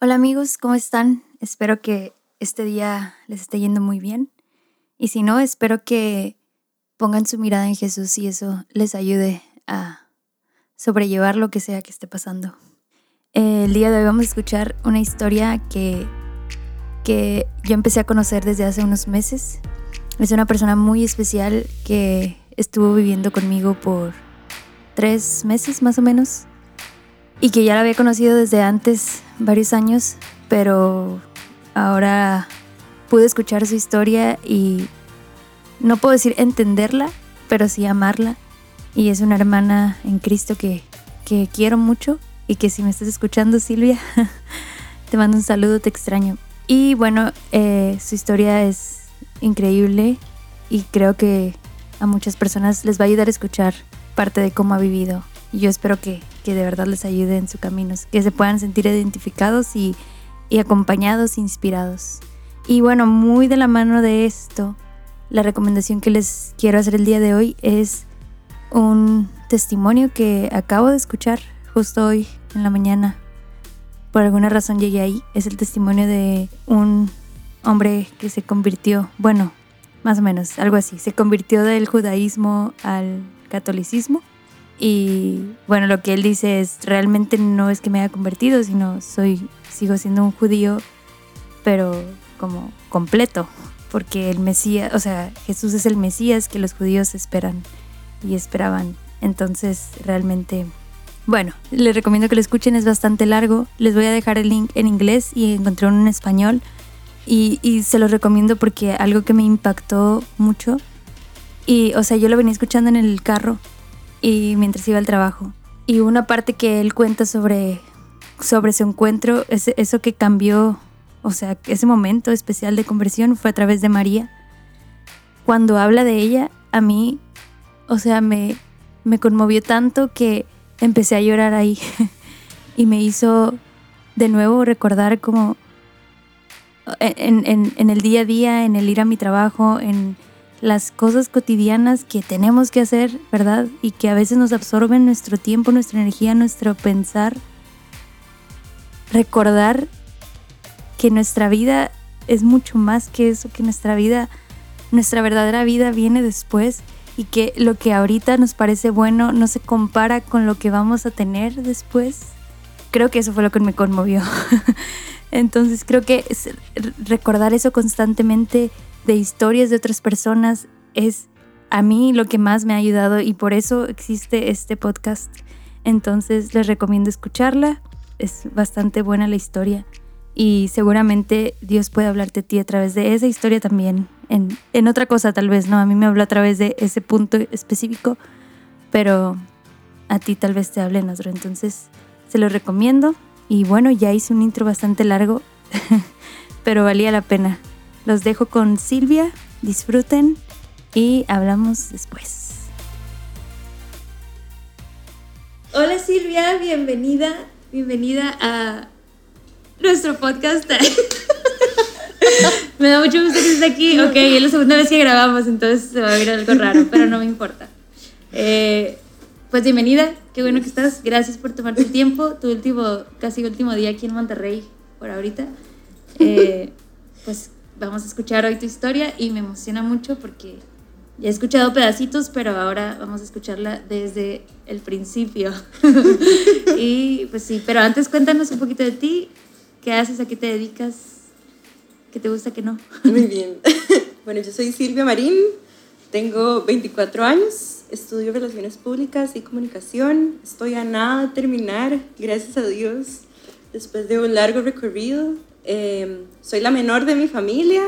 Hola amigos, ¿cómo están? Espero que este día les esté yendo muy bien. Y si no, espero que pongan su mirada en Jesús y eso les ayude a sobrellevar lo que sea que esté pasando. El día de hoy vamos a escuchar una historia que, que yo empecé a conocer desde hace unos meses. Es una persona muy especial que estuvo viviendo conmigo por tres meses más o menos y que ya la había conocido desde antes, varios años, pero ahora pude escuchar su historia y no puedo decir entenderla, pero sí amarla. Y es una hermana en Cristo que, que quiero mucho y que si me estás escuchando, Silvia, te mando un saludo, te extraño. Y bueno, eh, su historia es increíble y creo que a muchas personas les va a ayudar a escuchar parte de cómo ha vivido. Y yo espero que que de verdad les ayude en su camino, que se puedan sentir identificados y, y acompañados, inspirados. Y bueno, muy de la mano de esto, la recomendación que les quiero hacer el día de hoy es un testimonio que acabo de escuchar justo hoy en la mañana. Por alguna razón llegué ahí. Es el testimonio de un hombre que se convirtió, bueno, más o menos, algo así. Se convirtió del judaísmo al catolicismo y bueno, lo que él dice es, realmente no es que me haya convertido, sino soy, sigo siendo un judío, pero como completo, porque el Mesías, o sea, Jesús es el Mesías que los judíos esperan y esperaban. Entonces, realmente, bueno, les recomiendo que lo escuchen, es bastante largo. Les voy a dejar el link en inglés y encontré uno en español. Y, y se los recomiendo porque algo que me impactó mucho, y o sea, yo lo venía escuchando en el carro y mientras iba al trabajo. Y una parte que él cuenta sobre, sobre su encuentro, eso que cambió, o sea, ese momento especial de conversión fue a través de María. Cuando habla de ella, a mí, o sea, me, me conmovió tanto que empecé a llorar ahí y me hizo de nuevo recordar como en, en, en el día a día, en el ir a mi trabajo, en las cosas cotidianas que tenemos que hacer, ¿verdad? Y que a veces nos absorben nuestro tiempo, nuestra energía, nuestro pensar. Recordar que nuestra vida es mucho más que eso, que nuestra vida, nuestra verdadera vida viene después y que lo que ahorita nos parece bueno no se compara con lo que vamos a tener después. Creo que eso fue lo que me conmovió. Entonces creo que recordar eso constantemente de historias de otras personas es a mí lo que más me ha ayudado y por eso existe este podcast. Entonces les recomiendo escucharla. Es bastante buena la historia y seguramente Dios puede hablarte a ti a través de esa historia también. En, en otra cosa tal vez, ¿no? A mí me habló a través de ese punto específico, pero a ti tal vez te hable en otro. Entonces se lo recomiendo y bueno, ya hice un intro bastante largo, pero valía la pena. Los dejo con Silvia, disfruten y hablamos después. Hola Silvia, bienvenida, bienvenida a nuestro podcast. me da mucho gusto que estés aquí. Ok, es la segunda vez que grabamos, entonces se va a ver algo raro, pero no me importa. Eh, pues bienvenida, qué bueno que estás. Gracias por tomarte el tiempo. Tu último, casi último día aquí en Monterrey, por ahorita. Eh, pues vamos a escuchar hoy tu historia y me emociona mucho porque ya he escuchado pedacitos, pero ahora vamos a escucharla desde el principio. y pues sí, pero antes cuéntanos un poquito de ti, qué haces, a qué te dedicas, qué te gusta, qué no. Muy bien. Bueno, yo soy Silvia Marín, tengo 24 años, estudio Relaciones Públicas y Comunicación, estoy a nada de terminar, gracias a Dios, después de un largo recorrido Em, soy la menor de mi familia,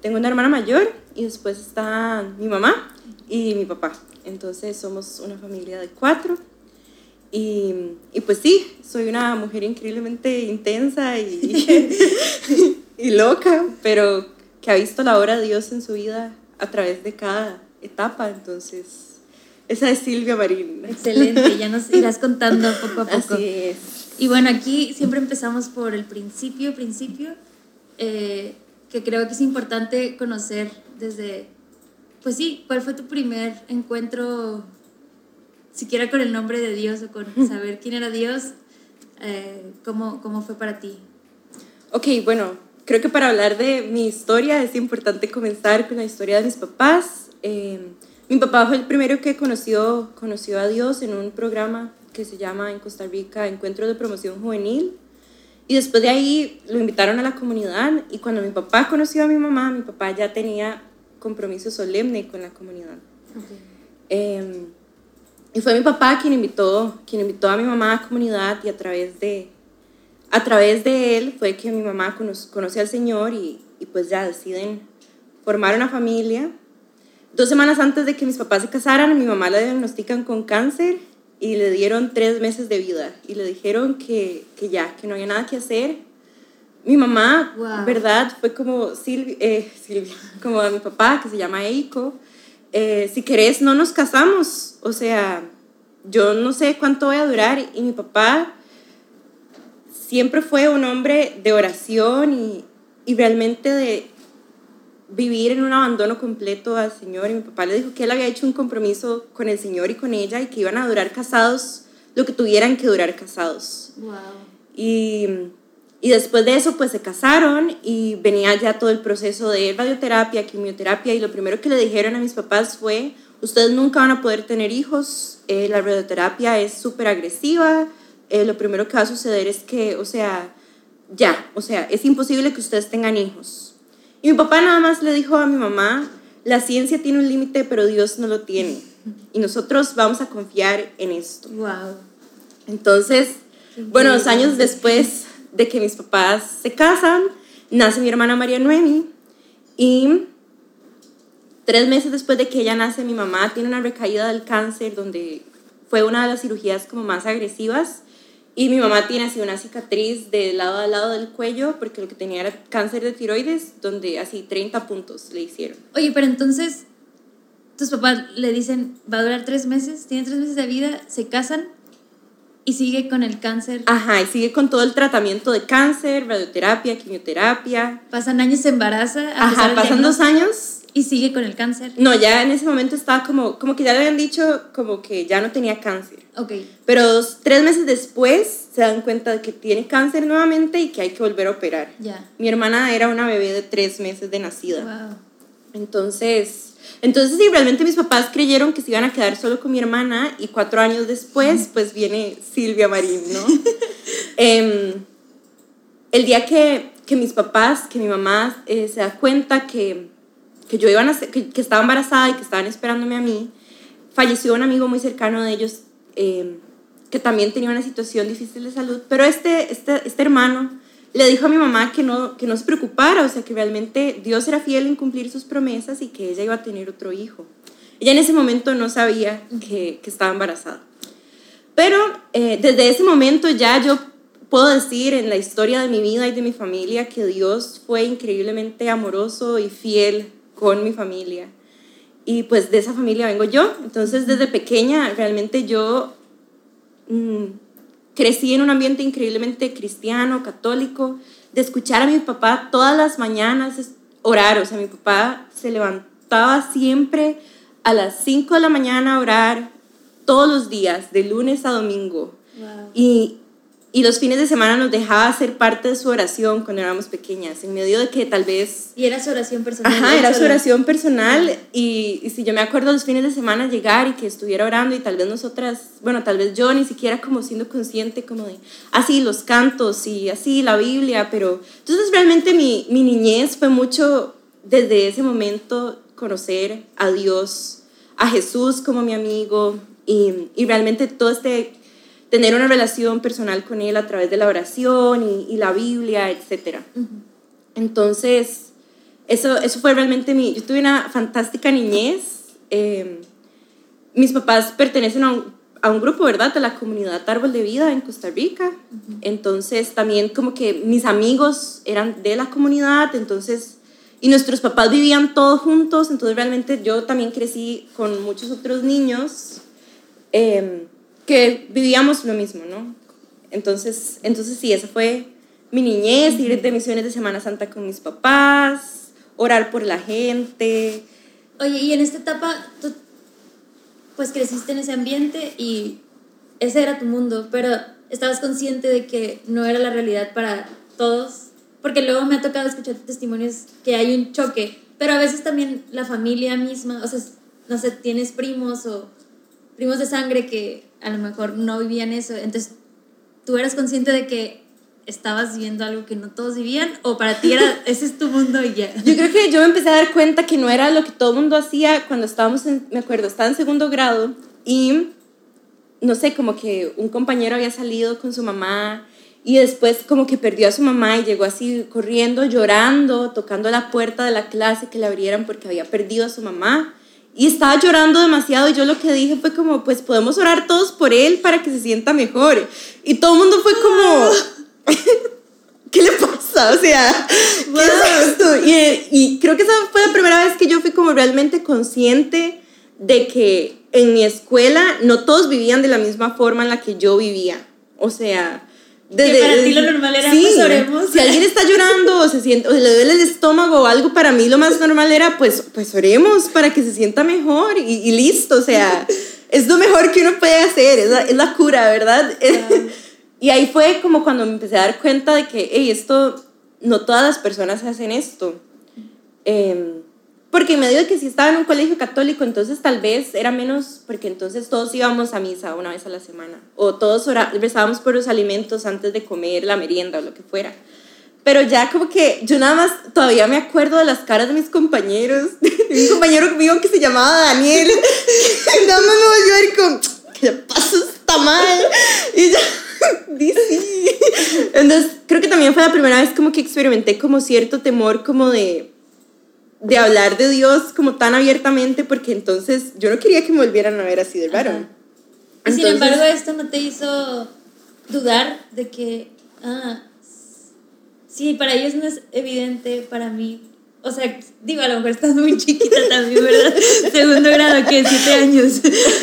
tengo una hermana mayor y después está mi mamá y mi papá. Entonces somos una familia de cuatro. Y, y pues sí, soy una mujer increíblemente intensa y, y loca, pero que ha visto la obra de Dios en su vida a través de cada etapa. Entonces, esa es Silvia Marín. Excelente, ya nos irás contando poco a poco. Así es. Y bueno, aquí siempre empezamos por el principio, principio, eh, que creo que es importante conocer desde, pues sí, cuál fue tu primer encuentro, siquiera con el nombre de Dios o con saber quién era Dios, eh, cómo, cómo fue para ti. Ok, bueno, creo que para hablar de mi historia es importante comenzar con la historia de mis papás. Eh, mi papá fue el primero que conoció, conoció a Dios en un programa que se llama en Costa Rica Encuentro de Promoción Juvenil. Y después de ahí lo invitaron a la comunidad y cuando mi papá conoció a mi mamá, mi papá ya tenía compromiso solemne con la comunidad. Em, y fue mi papá quien invitó, quien invitó a mi mamá a la comunidad y a través de, a través de él fue que mi mamá conoce, al Señor y, y pues ya deciden formar una familia. Dos semanas antes de que mis papás se casaran, mi mamá la diagnostican con cáncer y le dieron tres meses de vida y le dijeron que, que ya, que no había nada que hacer. Mi mamá, ¿verdad? Fue como Silvia, eh, Silvia, como a mi papá, que se llama Eiko. Eh, si querés, no nos casamos. O sea, yo no sé cuánto voy a durar. Y mi papá siempre fue un hombre de oración y, y realmente de vivir en un abandono completo al Señor. Y mi papá le dijo que él había hecho un compromiso con el Señor y con ella y que iban a durar casados lo que tuvieran que durar casados. Wow. Y, y después de eso, pues se casaron y venía ya todo el proceso de radioterapia, quimioterapia. Y lo primero que le dijeron a mis papás fue, ustedes nunca van a poder tener hijos, eh, la radioterapia es súper agresiva, eh, lo primero que va a suceder es que, o sea, ya, o sea, es imposible que ustedes tengan hijos. Y mi papá nada más le dijo a mi mamá, la ciencia tiene un límite, pero Dios no lo tiene. Y nosotros vamos a confiar en esto. Wow. Entonces, bueno, dos años después de que mis papás se casan, nace mi hermana María Noemi. Y tres meses después de que ella nace, mi mamá tiene una recaída del cáncer, donde fue una de las cirugías como más agresivas. Y mi mamá tiene así una cicatriz de lado a lado del cuello porque lo que tenía era cáncer de tiroides, donde así 30 puntos le hicieron. Oye, pero entonces tus papás le dicen, va a durar tres meses, tiene tres meses de vida, se casan y sigue con el cáncer. Ajá, y sigue con todo el tratamiento de cáncer, radioterapia, quimioterapia. Pasan años, se embaraza. Ajá, pasan dos años. Y sigue con el cáncer. No, ya en ese momento estaba como, como que ya le habían dicho como que ya no tenía cáncer. Ok. Pero dos, tres meses después se dan cuenta de que tiene cáncer nuevamente y que hay que volver a operar. Ya. Mi hermana era una bebé de tres meses de nacida. Wow. Entonces, entonces sí, realmente mis papás creyeron que se iban a quedar solo con mi hermana y cuatro años después, pues viene Silvia Marín, ¿no? Em, el día que, que mis papás, que mi mamá eh, se da cuenta que, que yo iba a nacer- que, que estaba embarazada y que estaban esperándome a mí, falleció un amigo muy cercano de ellos em, que también tenía una situación difícil de salud, pero este, este, este hermano le dijo a mi mamá que no, que no se preocupara, o sea, que realmente Dios era fiel en cumplir sus promesas y que ella iba a tener otro hijo. Ella en ese momento no sabía que, que estaba embarazada. Pero eh, desde ese momento ya yo puedo decir en la historia de mi vida y de mi familia que Dios fue increíblemente amoroso y fiel con mi familia. Y pues de esa familia vengo yo. Entonces desde pequeña realmente yo mm, crecí en un ambiente increíblemente cristiano, católico, de escuchar a mi papá todas las mañanas orar. O sea, mi papá se levantaba siempre a las 5 de la mañana a orar todos los días, de lunes a domingo. Wow. Y, y los fines de semana nos dejaba ser parte de su oración cuando éramos pequeñas, en medio de que tal vez Y era su oración personal. Ajá, era su oración personal y, y si yo me acuerdo los fines de semana llegar y que estuviera orando y tal vez nosotras, bueno, tal vez yo ni siquiera como siendo consciente como de, así los cantos y así la Biblia, pero entonces realmente mi, mi niñez fue mucho desde ese momento conocer a Dios, a Jesús como mi amigo y, y realmente todo este, tener una relación personal con Él a través de la oración y, y la Biblia, etcétera. Ujú. Entonces, eso, eso fue realmente mi... Yo tuve una fantástica niñez. eh, mis papás pertenecen a un, a un grupo, ¿verdad? De la comunidad Árbol de Vida en Costa Rica. Entonces, también como que mis amigos eran de la comunidad, entonces... Y nuestros papás vivían todos juntos, entonces realmente yo también crecí con muchos otros niños eh, que vivíamos lo mismo, ¿no? Entonces, entonces sí, esa fue mi niñez, ir de misiones de Semana Santa con mis papás, orar por la gente. Oye, y en esta etapa tú pues creciste en ese ambiente y ese era tu mundo, pero estabas consciente de que no era la realidad para todos porque luego me ha tocado escuchar testimonios que hay un choque, pero a veces también la familia misma, o sea, no sé, tienes primos o primos de sangre que a lo mejor no vivían eso, entonces tú eras consciente de que estabas viendo algo que no todos vivían o para ti era ese es tu mundo y ya. Yo creo que yo me empecé a dar cuenta que no era lo que todo el mundo hacía cuando estábamos en, me acuerdo, estaba en segundo grado y no sé, como que un compañero había salido con su mamá y después como que perdió a su mamá y llegó así corriendo, llorando, tocando la puerta de la clase que le abrieran porque había perdido a su mamá. Y estaba llorando demasiado y yo lo que dije fue como, pues podemos orar todos por él para que se sienta mejor. Y todo el mundo fue como, ¿qué le pasa? O sea, ¿qué es esto? Y, y creo que esa fue la primera vez que yo fui como realmente consciente de que en mi escuela no todos vivían de la misma forma en la que yo vivía. O sea, desde, que para ti lo normal era, sí, pues oremos. Si alguien está llorando o se siente, o le duele el estómago o algo, para mí lo más normal era, pues, pues oremos para que se sienta mejor y, y listo. O sea, es lo mejor que uno puede hacer, es la, es la cura, ¿verdad? y ahí fue como cuando me empecé a dar cuenta de que, hey, esto, no todas las personas hacen esto. Eh, porque en medio de que si estaba en un colegio católico, entonces tal vez era menos, porque entonces todos íbamos a misa una vez a la semana, o todos rezábamos por los alimentos antes de comer la merienda o lo que fuera. Pero ya como que yo nada más todavía me acuerdo de las caras de mis compañeros, un compañero conmigo que se llamaba Daniel, nada más me volvió a ver con, ¿qué pasa? Está mal. Y ya, dice. Entonces creo que también fue la primera vez como que experimenté como cierto temor como de de hablar de Dios como tan abiertamente porque entonces yo no quería que me volvieran a ver así de raro. Sin embargo, esto no te hizo dudar de que, ah, sí, para ellos no es evidente, para mí, o sea, digo, a lo mejor estás muy chiquita también, ¿verdad? Segundo grado, que siete años.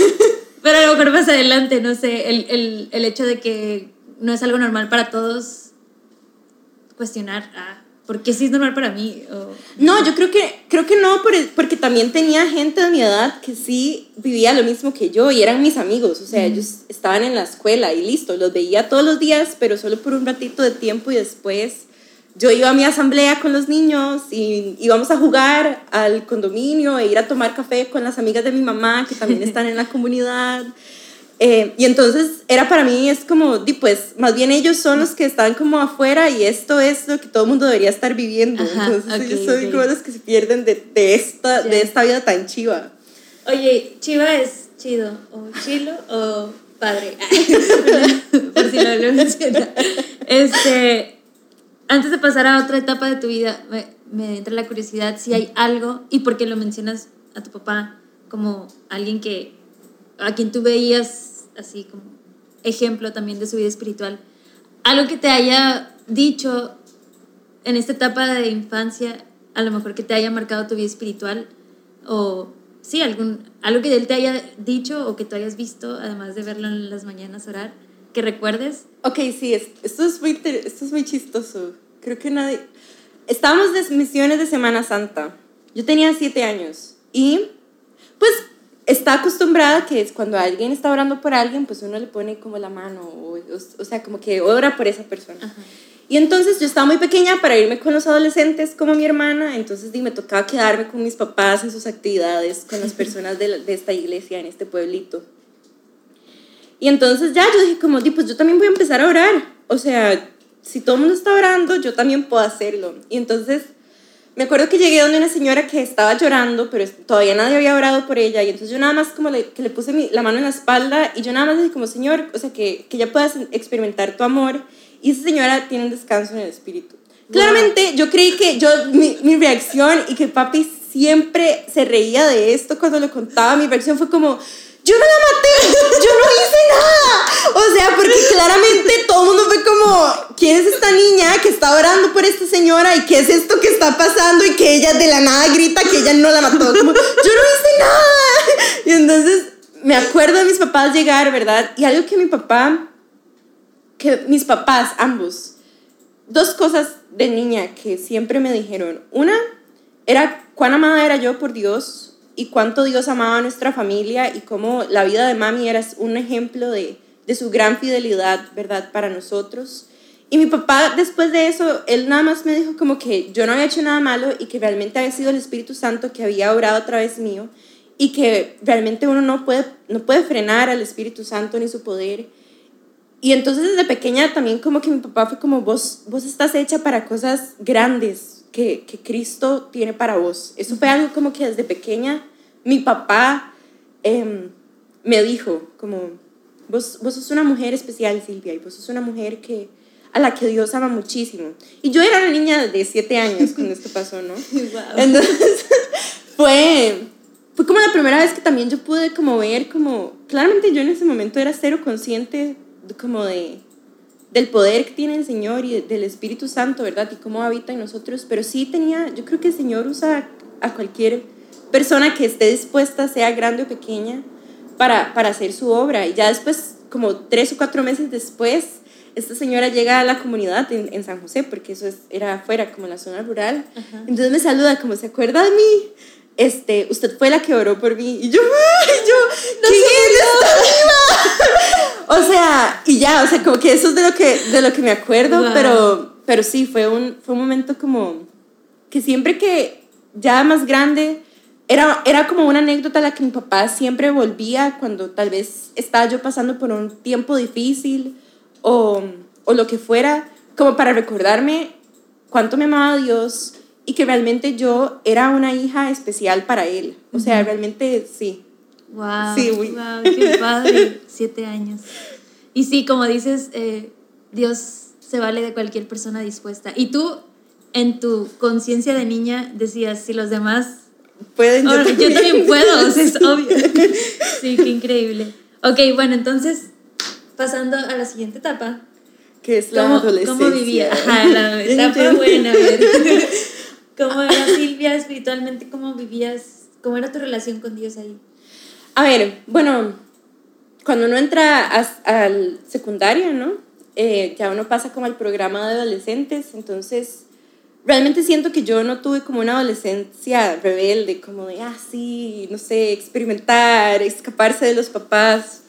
Pero a lo mejor más adelante, no sé, el, el, el hecho de que no es algo normal para todos cuestionar, ah, porque sí es normal para mí. No, yo creo que, creo que no, porque también tenía gente de mi edad que sí vivía lo mismo que yo y eran mis amigos. O sea, ellos estaban en la escuela y listo, los veía todos los días, pero solo por un ratito de tiempo y después yo iba a mi asamblea con los niños y íbamos a jugar al condominio e ir a tomar café con las amigas de mi mamá que también están en la comunidad. Eh, y entonces era para mí, es como, di, pues, más bien ellos son los que están como afuera y esto es lo que todo el mundo debería estar viviendo. entonces yo soy como los que se pierden de, de esta, de esta vida tan chiva. Oye, chiva es chido, o chilo, o padre. Por si lo menciona. Este, antes de pasar a otra etapa de tu vida, me, me entra la curiosidad si hay algo, y porque lo mencionas a tu papá como alguien que a quien tú veías así como ejemplo también de su vida espiritual, algo que te haya dicho en esta etapa de infancia, a lo mejor que te haya marcado tu vida espiritual, o sí, algún, algo que él te haya dicho o que tú hayas visto, además de verlo en las mañanas orar, que recuerdes. Ok, sí, esto, es muy, esto es muy chistoso. Creo que nadie... Estábamos de misiones de Semana Santa. Yo tenía siete años y pues está acostumbrada que es cuando alguien está orando por alguien, pues uno le pone como la mano, o, o, sea, como que ora por esa persona. Y entonces yo estaba muy pequeña para irme con los adolescentes como mi hermana, entonces me tocaba quedarme con mis papás en sus actividades, con las personas de, de esta iglesia, en este pueblito. Y entonces ya yo dije como, pues yo también voy a empezar a orar. O sea, si todo el mundo está orando, yo también puedo hacerlo. Y entonces me acuerdo que llegué donde una señora que estaba llorando, pero todavía nadie había orado por ella, y entonces yo nada más como le, que le puse la mano en la espalda, y yo nada más dije como, Señor, o sea, que, que ya puedas experimentar tu amor, y esa señora tiene un descanso en el espíritu. Claramente yo creí que yo, mi, mi reacción, y que papi siempre se reía de esto cuando lo contaba, mi reacción fue como, yo no la maté, yo no hice nada. O sea, porque claramente todo el mundo fue como, ¿quién es esta niña que está orando por esta señora y qué es esto que está pasando y que ella de la nada grita que ella no la mató? Como, yo no hice nada. Y entonces me acuerdo de mis papás llegar, ¿verdad? Y algo que mi papá, que mis papás, ambos, dos cosas de niña que siempre me dijeron. Una era cuán amada era yo por Dios y cuánto Dios amaba a nuestra familia y cómo la vida de mami era un ejemplo de, de su gran fidelidad, ¿verdad?, para nosotros. Y mi papá, después de eso, él nada más me dijo como que yo no había hecho nada malo y que realmente había sido el Espíritu Santo que había obrado a través mío y que realmente uno no puede, no puede frenar al Espíritu Santo ni su poder. Y entonces desde pequeña también como que mi papá fue como, vos, vos estás hecha para cosas grandes que, que Cristo tiene para vos. Eso fue algo como que desde pequeña mi papá em, me dijo, como, vos, vos sos una mujer especial, Silvia, y vos sos una mujer que a la que Dios ama muchísimo. Y yo era una niña de siete años cuando esto pasó, ¿no? Entonces, fue, fue como la primera vez que también yo pude como ver, como, claramente yo en ese momento era cero consciente como de, del poder que tiene el Señor y del Espíritu Santo, ¿verdad? Y cómo habita en nosotros, pero sí tenía, yo creo que el Señor usa a cualquier persona que esté dispuesta, sea grande o pequeña, para, para hacer su obra. Y ya después, como tres o cuatro meses después, esta señora llega a la comunidad en, en San José, porque eso es, era afuera, como en la zona rural. Entonces me saluda, como, ¿se acuerda de mí? Este, usted fue la que oró por mí. Y yo, ¡ay! Yo, no! O sea, y ya, o sea, como que eso es de lo que, de lo que me acuerdo, pero, pero sí, fue un, fue un momento como que siempre que ya más grande, era, era como una anécdota a la que mi papá siempre volvía cuando tal vez estaba yo pasando por un tiempo difícil o, o lo que fuera, como para recordarme cuánto me amaba Dios y que realmente yo era una hija especial para Él. O sea, realmente sí. Wow, sí, wow, qué padre, siete años. Y sí, como dices, eh, Dios se vale de cualquier persona dispuesta. Y tú, en tu conciencia de niña, decías, si los demás pueden, yo, también. yo también puedo, o sea, es obvio. Sí, qué increíble. Ok, bueno, entonces pasando a la siguiente etapa. Que es la ¿Cómo, adolescencia. ¿Cómo vivía? Ajá, la etapa buena. ¿Cómo era Silvia espiritualmente? ¿Cómo vivías? ¿Cómo era tu relación con Dios ahí? A ver, bueno, cuando uno entra al secundario, ¿no? Eh, ya uno pasa como al programa de adolescentes, entonces realmente siento que yo no tuve como una adolescencia rebelde, como de, ah, sí, no sé, experimentar, escaparse de los papás.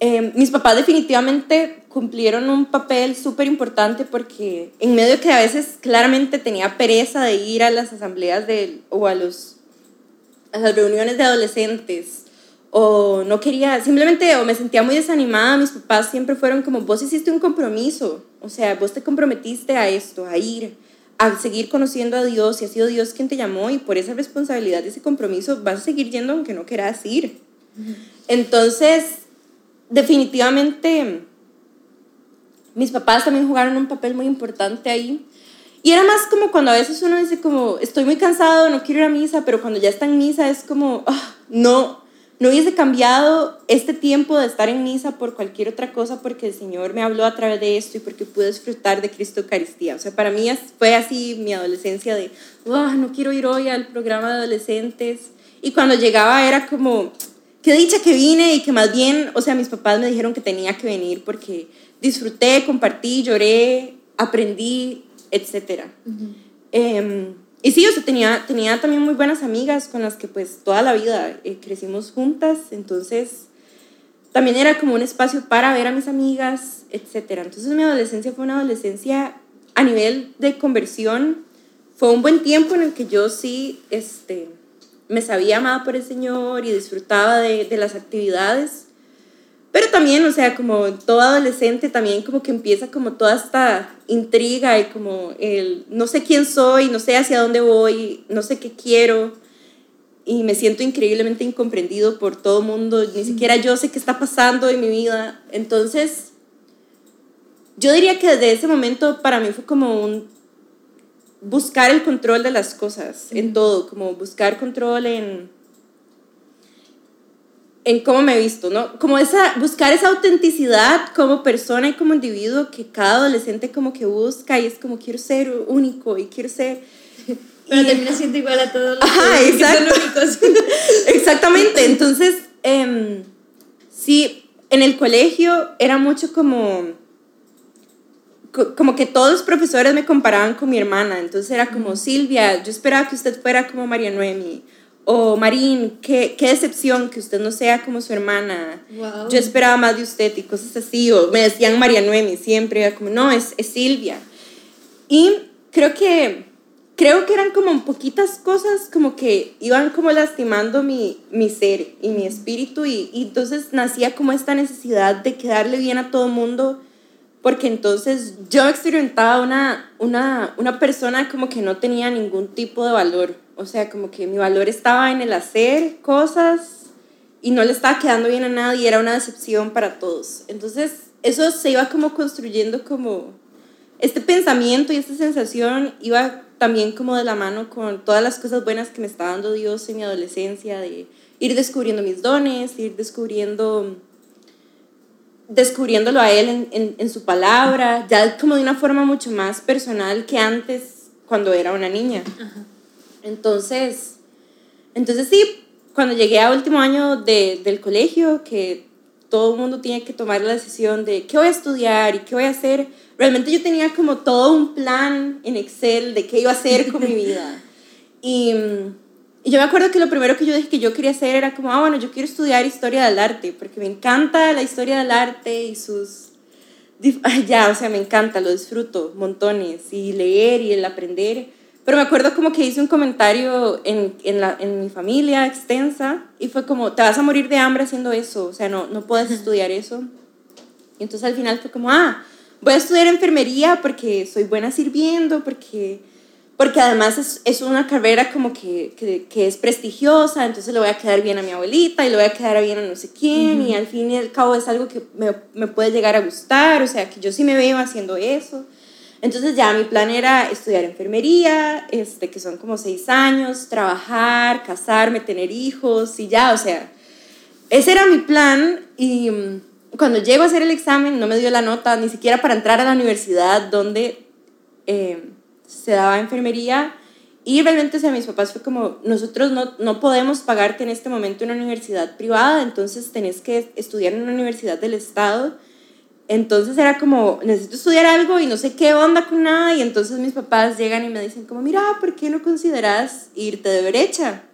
Em, mis papás definitivamente cumplieron un papel súper importante porque en medio que a veces claramente tenía pereza de ir a las asambleas de, o a, los, a las reuniones de adolescentes o no quería, simplemente o me sentía muy desanimada, mis papás siempre fueron como, vos hiciste un compromiso, o sea, vos te comprometiste a esto, a ir, a seguir conociendo a Dios y ha sido Dios quien te llamó y por esa responsabilidad, ese compromiso, vas a seguir yendo aunque no quieras ir. Entonces, definitivamente mis papás también jugaron un papel muy importante ahí. Y era más como cuando a veces uno dice como, estoy muy cansado, no quiero ir a misa, pero cuando ya está en misa es como, ah, no, no hubiese cambiado este tiempo de estar en misa por cualquier otra cosa porque el Señor me habló a través de esto y porque pude disfrutar de Cristo Eucaristía. O sea, para mí fue así mi adolescencia de, ah, no quiero ir hoy al programa de adolescentes. Y cuando llegaba era como, qué dicha que vine y que más bien, o sea, mis papás me dijeron que tenía que venir porque disfruté, compartí, lloré, aprendí, etc. Em, y sí, o sea, tenía, tenía también muy buenas amigas con las que pues toda la vida eh, crecimos juntas, entonces también era como un espacio para ver a mis amigas, etc. Entonces mi adolescencia fue una adolescencia a nivel de conversión, fue un buen tiempo en el que yo sí, este, me sabía amada por el Señor y disfrutaba de, de las actividades. Pero también, o sea, como todo adolescente, también como que empieza como toda esta intriga y como el no sé quién soy, no sé hacia dónde voy, no sé qué quiero. Y me siento increíblemente incomprendido por todo el mundo. Ni siquiera yo sé qué está pasando en mi vida. Entonces, yo diría que desde ese momento para mí fue como un buscar el control de las cosas en todo, como buscar control en, en cómo me he visto, ¿no? Como esa, buscar esa autenticidad como persona y como individuo que cada adolescente como que busca y es como quiero ser único y quiero ser... Pero y, termina siendo igual a todos los ajá, que son únicos. Exactamente, entonces, eh, sí, en el colegio era mucho como como que todos los profesores me comparaban con mi hermana, entonces era como, Silvia, yo esperaba que usted fuera como María Noemi, O Marín, qué, qué decepción que usted no sea como su hermana. Wow. Yo esperaba más de usted y cosas así. O me decían María Noemi siempre, era como, no, es, es Silvia. Y creo que, creo que eran como poquitas cosas como que iban como lastimando mi, mi ser y mi espíritu. Y, y entonces nacía como esta necesidad de quedarle bien a todo el mundo. Porque entonces yo experimentaba una, una, una persona como que no tenía ningún tipo de valor. O sea, como que mi valor estaba en el hacer cosas y no le estaba quedando bien a nadie, era una decepción para todos. Entonces, eso se iba como construyendo como este pensamiento y esta sensación iba también como de la mano con todas las cosas buenas que me está dando Dios en mi adolescencia, de ir descubriendo mis dones, ir descubriendo descubriéndolo a él en, en, en su palabra, ya como de una forma mucho más personal que antes cuando era una niña. Ajá. Entonces, entonces sí, cuando llegué a último año de, del colegio, que todo el mundo tiene que tomar la decisión de qué voy a estudiar y qué voy a hacer, realmente yo tenía como todo un plan en Excel de qué iba a hacer con mi vida. Y, y, yo me acuerdo que lo primero que yo dije que yo quería hacer era como, ah, bueno, yo quiero estudiar historia del arte, porque me encanta la historia del arte y sus... Ya, o sea, me encanta, lo disfruto montones, y leer y el aprender pero me acuerdo como que hice un comentario en, en, la, en, mi familia extensa y fue como, te vas a morir de hambre haciendo eso, o sea, no, no puedes estudiar eso. Y entonces al final fue como, ah, voy a estudiar enfermería porque soy buena sirviendo, porque, porque además es, es una carrera como que, que, que, es prestigiosa, entonces le voy a quedar bien a mi abuelita y le voy a quedar bien a no sé quién, uh -huh. y al fin y al cabo es algo que me, me puede llegar a gustar, o sea, que yo sí me veo haciendo eso. Entonces ya mi plan era estudiar enfermería, este, que son como seis años, trabajar, casarme, tener hijos y ya, o sea, ese era mi plan y mm, cuando llego a hacer el examen no me dio la nota ni siquiera para entrar a la universidad donde eh, se daba enfermería y realmente, o sea, mis papás fue como, nosotros no, no podemos pagarte en este momento una universidad privada, entonces tenés que estudiar en una universidad del Estado entonces era como, necesito estudiar algo y no sé qué onda con nada. Y entonces mis papás llegan y me dicen como, mira, ¿por qué no consideras irte de brecha?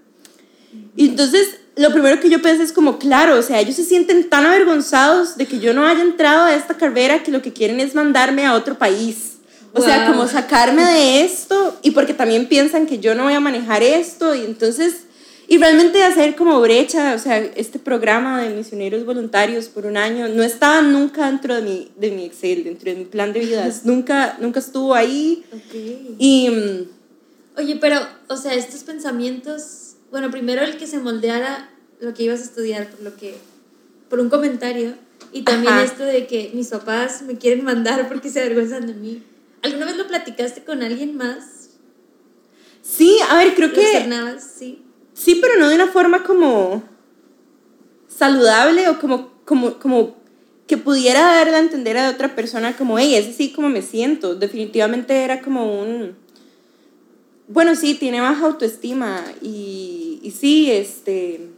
Y entonces lo primero que yo pensé es como, claro, o sea, ellos se sienten tan avergonzados de que yo no haya entrado a esta carrera que lo que quieren es mandarme a otro país. O wow. sea, como sacarme de esto y porque también piensan que yo no voy a manejar esto. Y entonces y realmente hacer como brecha, o sea, este programa de misioneros voluntarios por un año no estaba nunca dentro de mi, de mi Excel, dentro de mi plan de vidas, nunca, nunca estuvo ahí. Okay. Y... Oye, pero, o sea, estos pensamientos, bueno, primero el que se moldeara lo que ibas a estudiar por lo que, por un comentario, y también Ajá. esto de que mis papás me quieren mandar porque se avergüenzan de mí. ¿Alguna vez lo platicaste con alguien más? Sí, a ver, creo ¿Lo que... externabas? Sí. Sí, pero no de una forma como saludable o como, como, como que pudiera darle a entender a otra persona como, hey, es así como me siento. Definitivamente era como un... Bueno, sí, tiene baja autoestima y, y sí, este...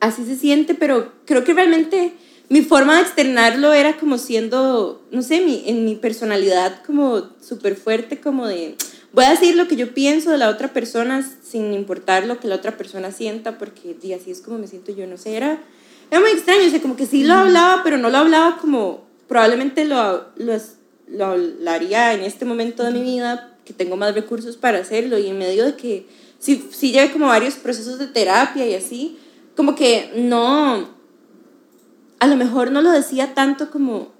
Así se siente, pero creo que realmente mi forma de externarlo era como siendo, no sé, mi, en mi personalidad como súper fuerte, como de voy a decir lo que yo pienso de la otra persona sin importar lo que la otra persona sienta, porque y así es como me siento yo, no sé, era, era muy extraño, o sea, como que sí lo hablaba, pero no lo hablaba como probablemente lo, lo, haría en este momento de mi vida, que tengo más recursos para hacerlo, y en medio de que sí, sí llevé como varios procesos de terapia y así, como que no, a lo mejor no lo decía tanto como,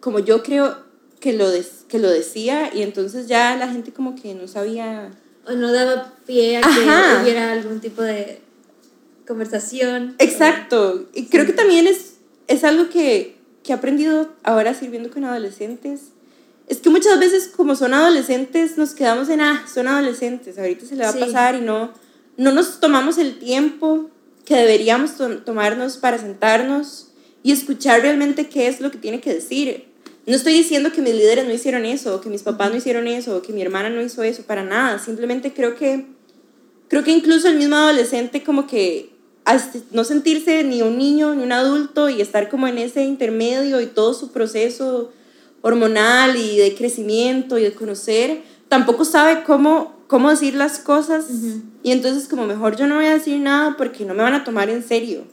como yo creo que lo, que lo decía y entonces ya la gente como que no sabía... O no daba pie a que hubiera algún tipo de conversación. Exacto. Y creo que también es, es algo que, que he aprendido ahora sirviendo con adolescentes. Es que muchas veces como son adolescentes nos quedamos en, ah, son adolescentes, ahorita se le va Sí. a pasar y no, no nos tomamos el tiempo que deberíamos to- tomarnos para sentarnos y escuchar realmente qué es lo que tiene que decir. No estoy diciendo que mis líderes no hicieron eso, que mis papás no hicieron eso, que mi hermana no hizo eso, para nada. Simplemente creo que, creo que incluso el mismo adolescente como que no sentirse ni un niño ni un adulto y estar como en ese intermedio y todo su proceso hormonal y de crecimiento y de conocer, tampoco sabe cómo, cómo decir las cosas. Y entonces como mejor yo no voy a decir nada porque no me van a tomar en serio.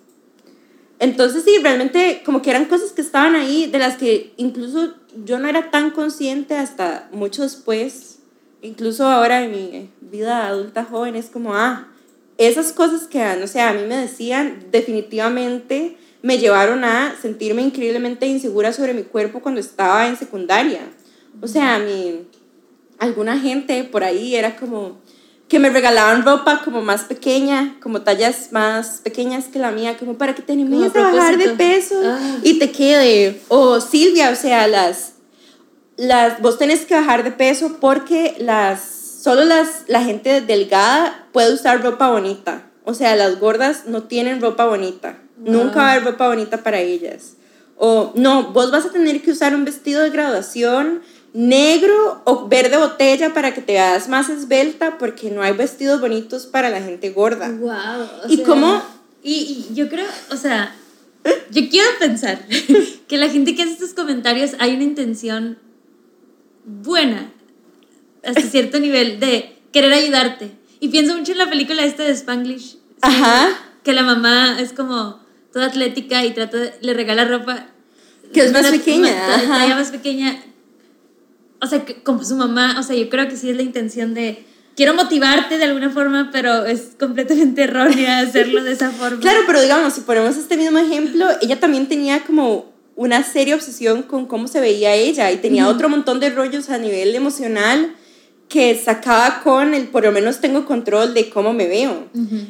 Entonces sí, realmente como que eran cosas que estaban ahí, de las que incluso yo no era tan consciente hasta mucho después, incluso ahora en mi vida adulta joven, es como, ah, esas cosas que, no sé, a mí me decían definitivamente me llevaron a sentirme increíblemente insegura sobre mi cuerpo cuando estaba en secundaria. O sea, a mí, alguna gente por ahí era como, que me regalaban ropa como más pequeña, como tallas más pequeñas que la mía, como para que te animes a bajar de peso ah. y te quede. O Silvia, o sea, las, las, vos tenés que bajar de peso porque las, solo las, la gente delgada puede usar ropa bonita. O sea, las gordas no tienen ropa bonita. Nunca va a haber ropa bonita para ellas. O no, vos vas a tener que usar un vestido de graduación negro o verde botella para que te veas más esbelta porque no hay vestidos bonitos para la gente gorda. Wow. y cómo y, yo creo, o sea, yo quiero pensar que la gente que hace estos comentarios hay una intención buena hasta cierto nivel de querer ayudarte. Y pienso mucho en la película esta de Spanglish. Ajá. Que la mamá es como toda atlética y trata de, le regala ropa que es más pequeña, ajá. más pequeña o sea, como su mamá, o sea, yo creo que sí es la intención de, quiero motivarte de alguna forma, pero es completamente errónea hacerlo de esa forma. Claro, pero digamos, si ponemos este mismo ejemplo, ella también tenía como una seria obsesión con cómo se veía ella y tenía otro montón de rollos a nivel emocional que sacaba con el por lo menos tengo control de cómo me veo.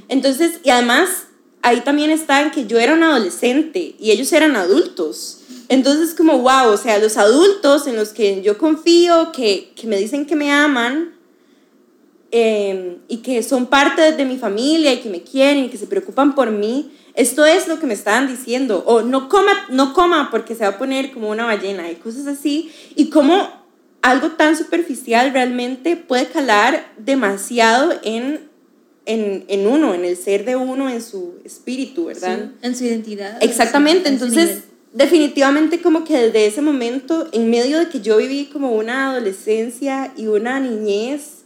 Entonces, y además ahí también está en que yo era un adolescente y ellos eran adultos. Entonces, como, wow, o sea, los adultos en los que yo confío, que, que me dicen que me aman em, y que son parte de mi familia y que me quieren y que se preocupan por mí, esto es lo que me estaban diciendo. O no coma, no coma porque se va a poner como una ballena y cosas así. Y como algo tan superficial realmente puede calar demasiado en en, en, uno, en el ser de uno, en su espíritu, ¿verdad? en su identidad. Exactamente, entonces definitivamente como que desde ese momento, en medio de que yo viví como una adolescencia y una niñez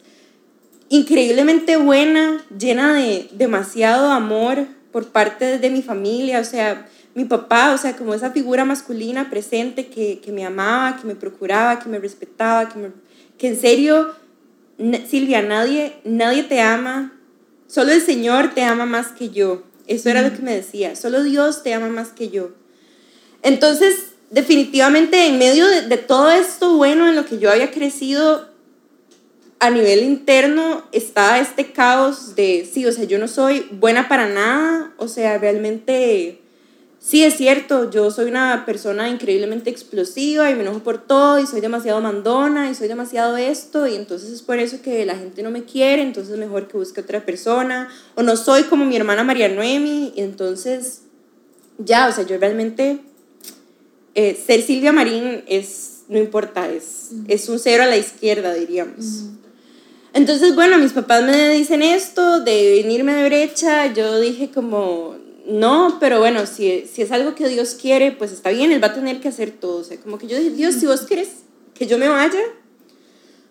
increíblemente buena, llena de demasiado amor por parte de mi familia, o sea, mi papá, o sea, como esa figura masculina presente que, que me amaba, que me procuraba, que me respetaba, que, me, que en serio, Silvia, nadie, nadie te ama, solo el Señor te ama más que yo. Eso era lo que me decía, solo Dios te ama más que yo. Entonces, definitivamente en medio de, todo esto bueno en lo que yo había crecido a nivel interno está este caos de, sí, o sea, yo no soy buena para nada, o sea, realmente, sí es cierto, yo soy una persona increíblemente explosiva y me enojo por todo y soy demasiado mandona y soy demasiado esto y entonces es por eso que la gente no me quiere, entonces mejor que busque otra persona, o no soy como mi hermana María Noemi y entonces, ya, o sea, yo realmente eh, ser Silvia Marín es, no importa, es, es un cero a la izquierda, diríamos. Entonces, bueno, mis papás me dicen esto de venirme de brecha, yo dije como, no, pero bueno, si, si es algo que Dios quiere, pues está bien, Él va a tener que hacer todo. O sea, como que yo dije, Dios, si vos quieres que yo me vaya,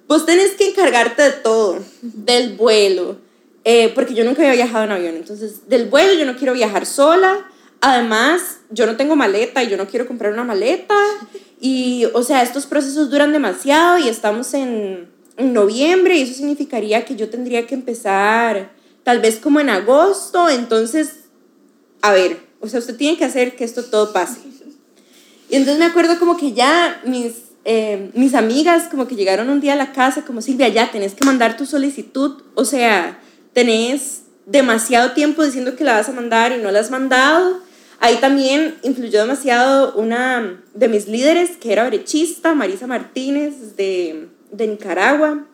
vos tenés que encargarte de todo, del vuelo, eh, porque yo nunca había viajado en avión, entonces del vuelo yo no quiero viajar sola, Además, yo no tengo maleta y yo no quiero comprar una maleta. Y, o sea, estos procesos duran demasiado y estamos en, noviembre y eso significaría que yo tendría que empezar tal vez como en agosto. Entonces, a ver, o sea, usted tiene que hacer que esto todo pase. Y entonces me acuerdo como que ya mis, eh, mis amigas como que llegaron un día a la casa como Silvia, ya tenés que mandar tu solicitud. O sea, tenés demasiado tiempo diciendo que la vas a mandar y no la has mandado. Ahí también influyó demasiado una de mis líderes, que era brechista, Marisa Martínez, de, de Nicaragua,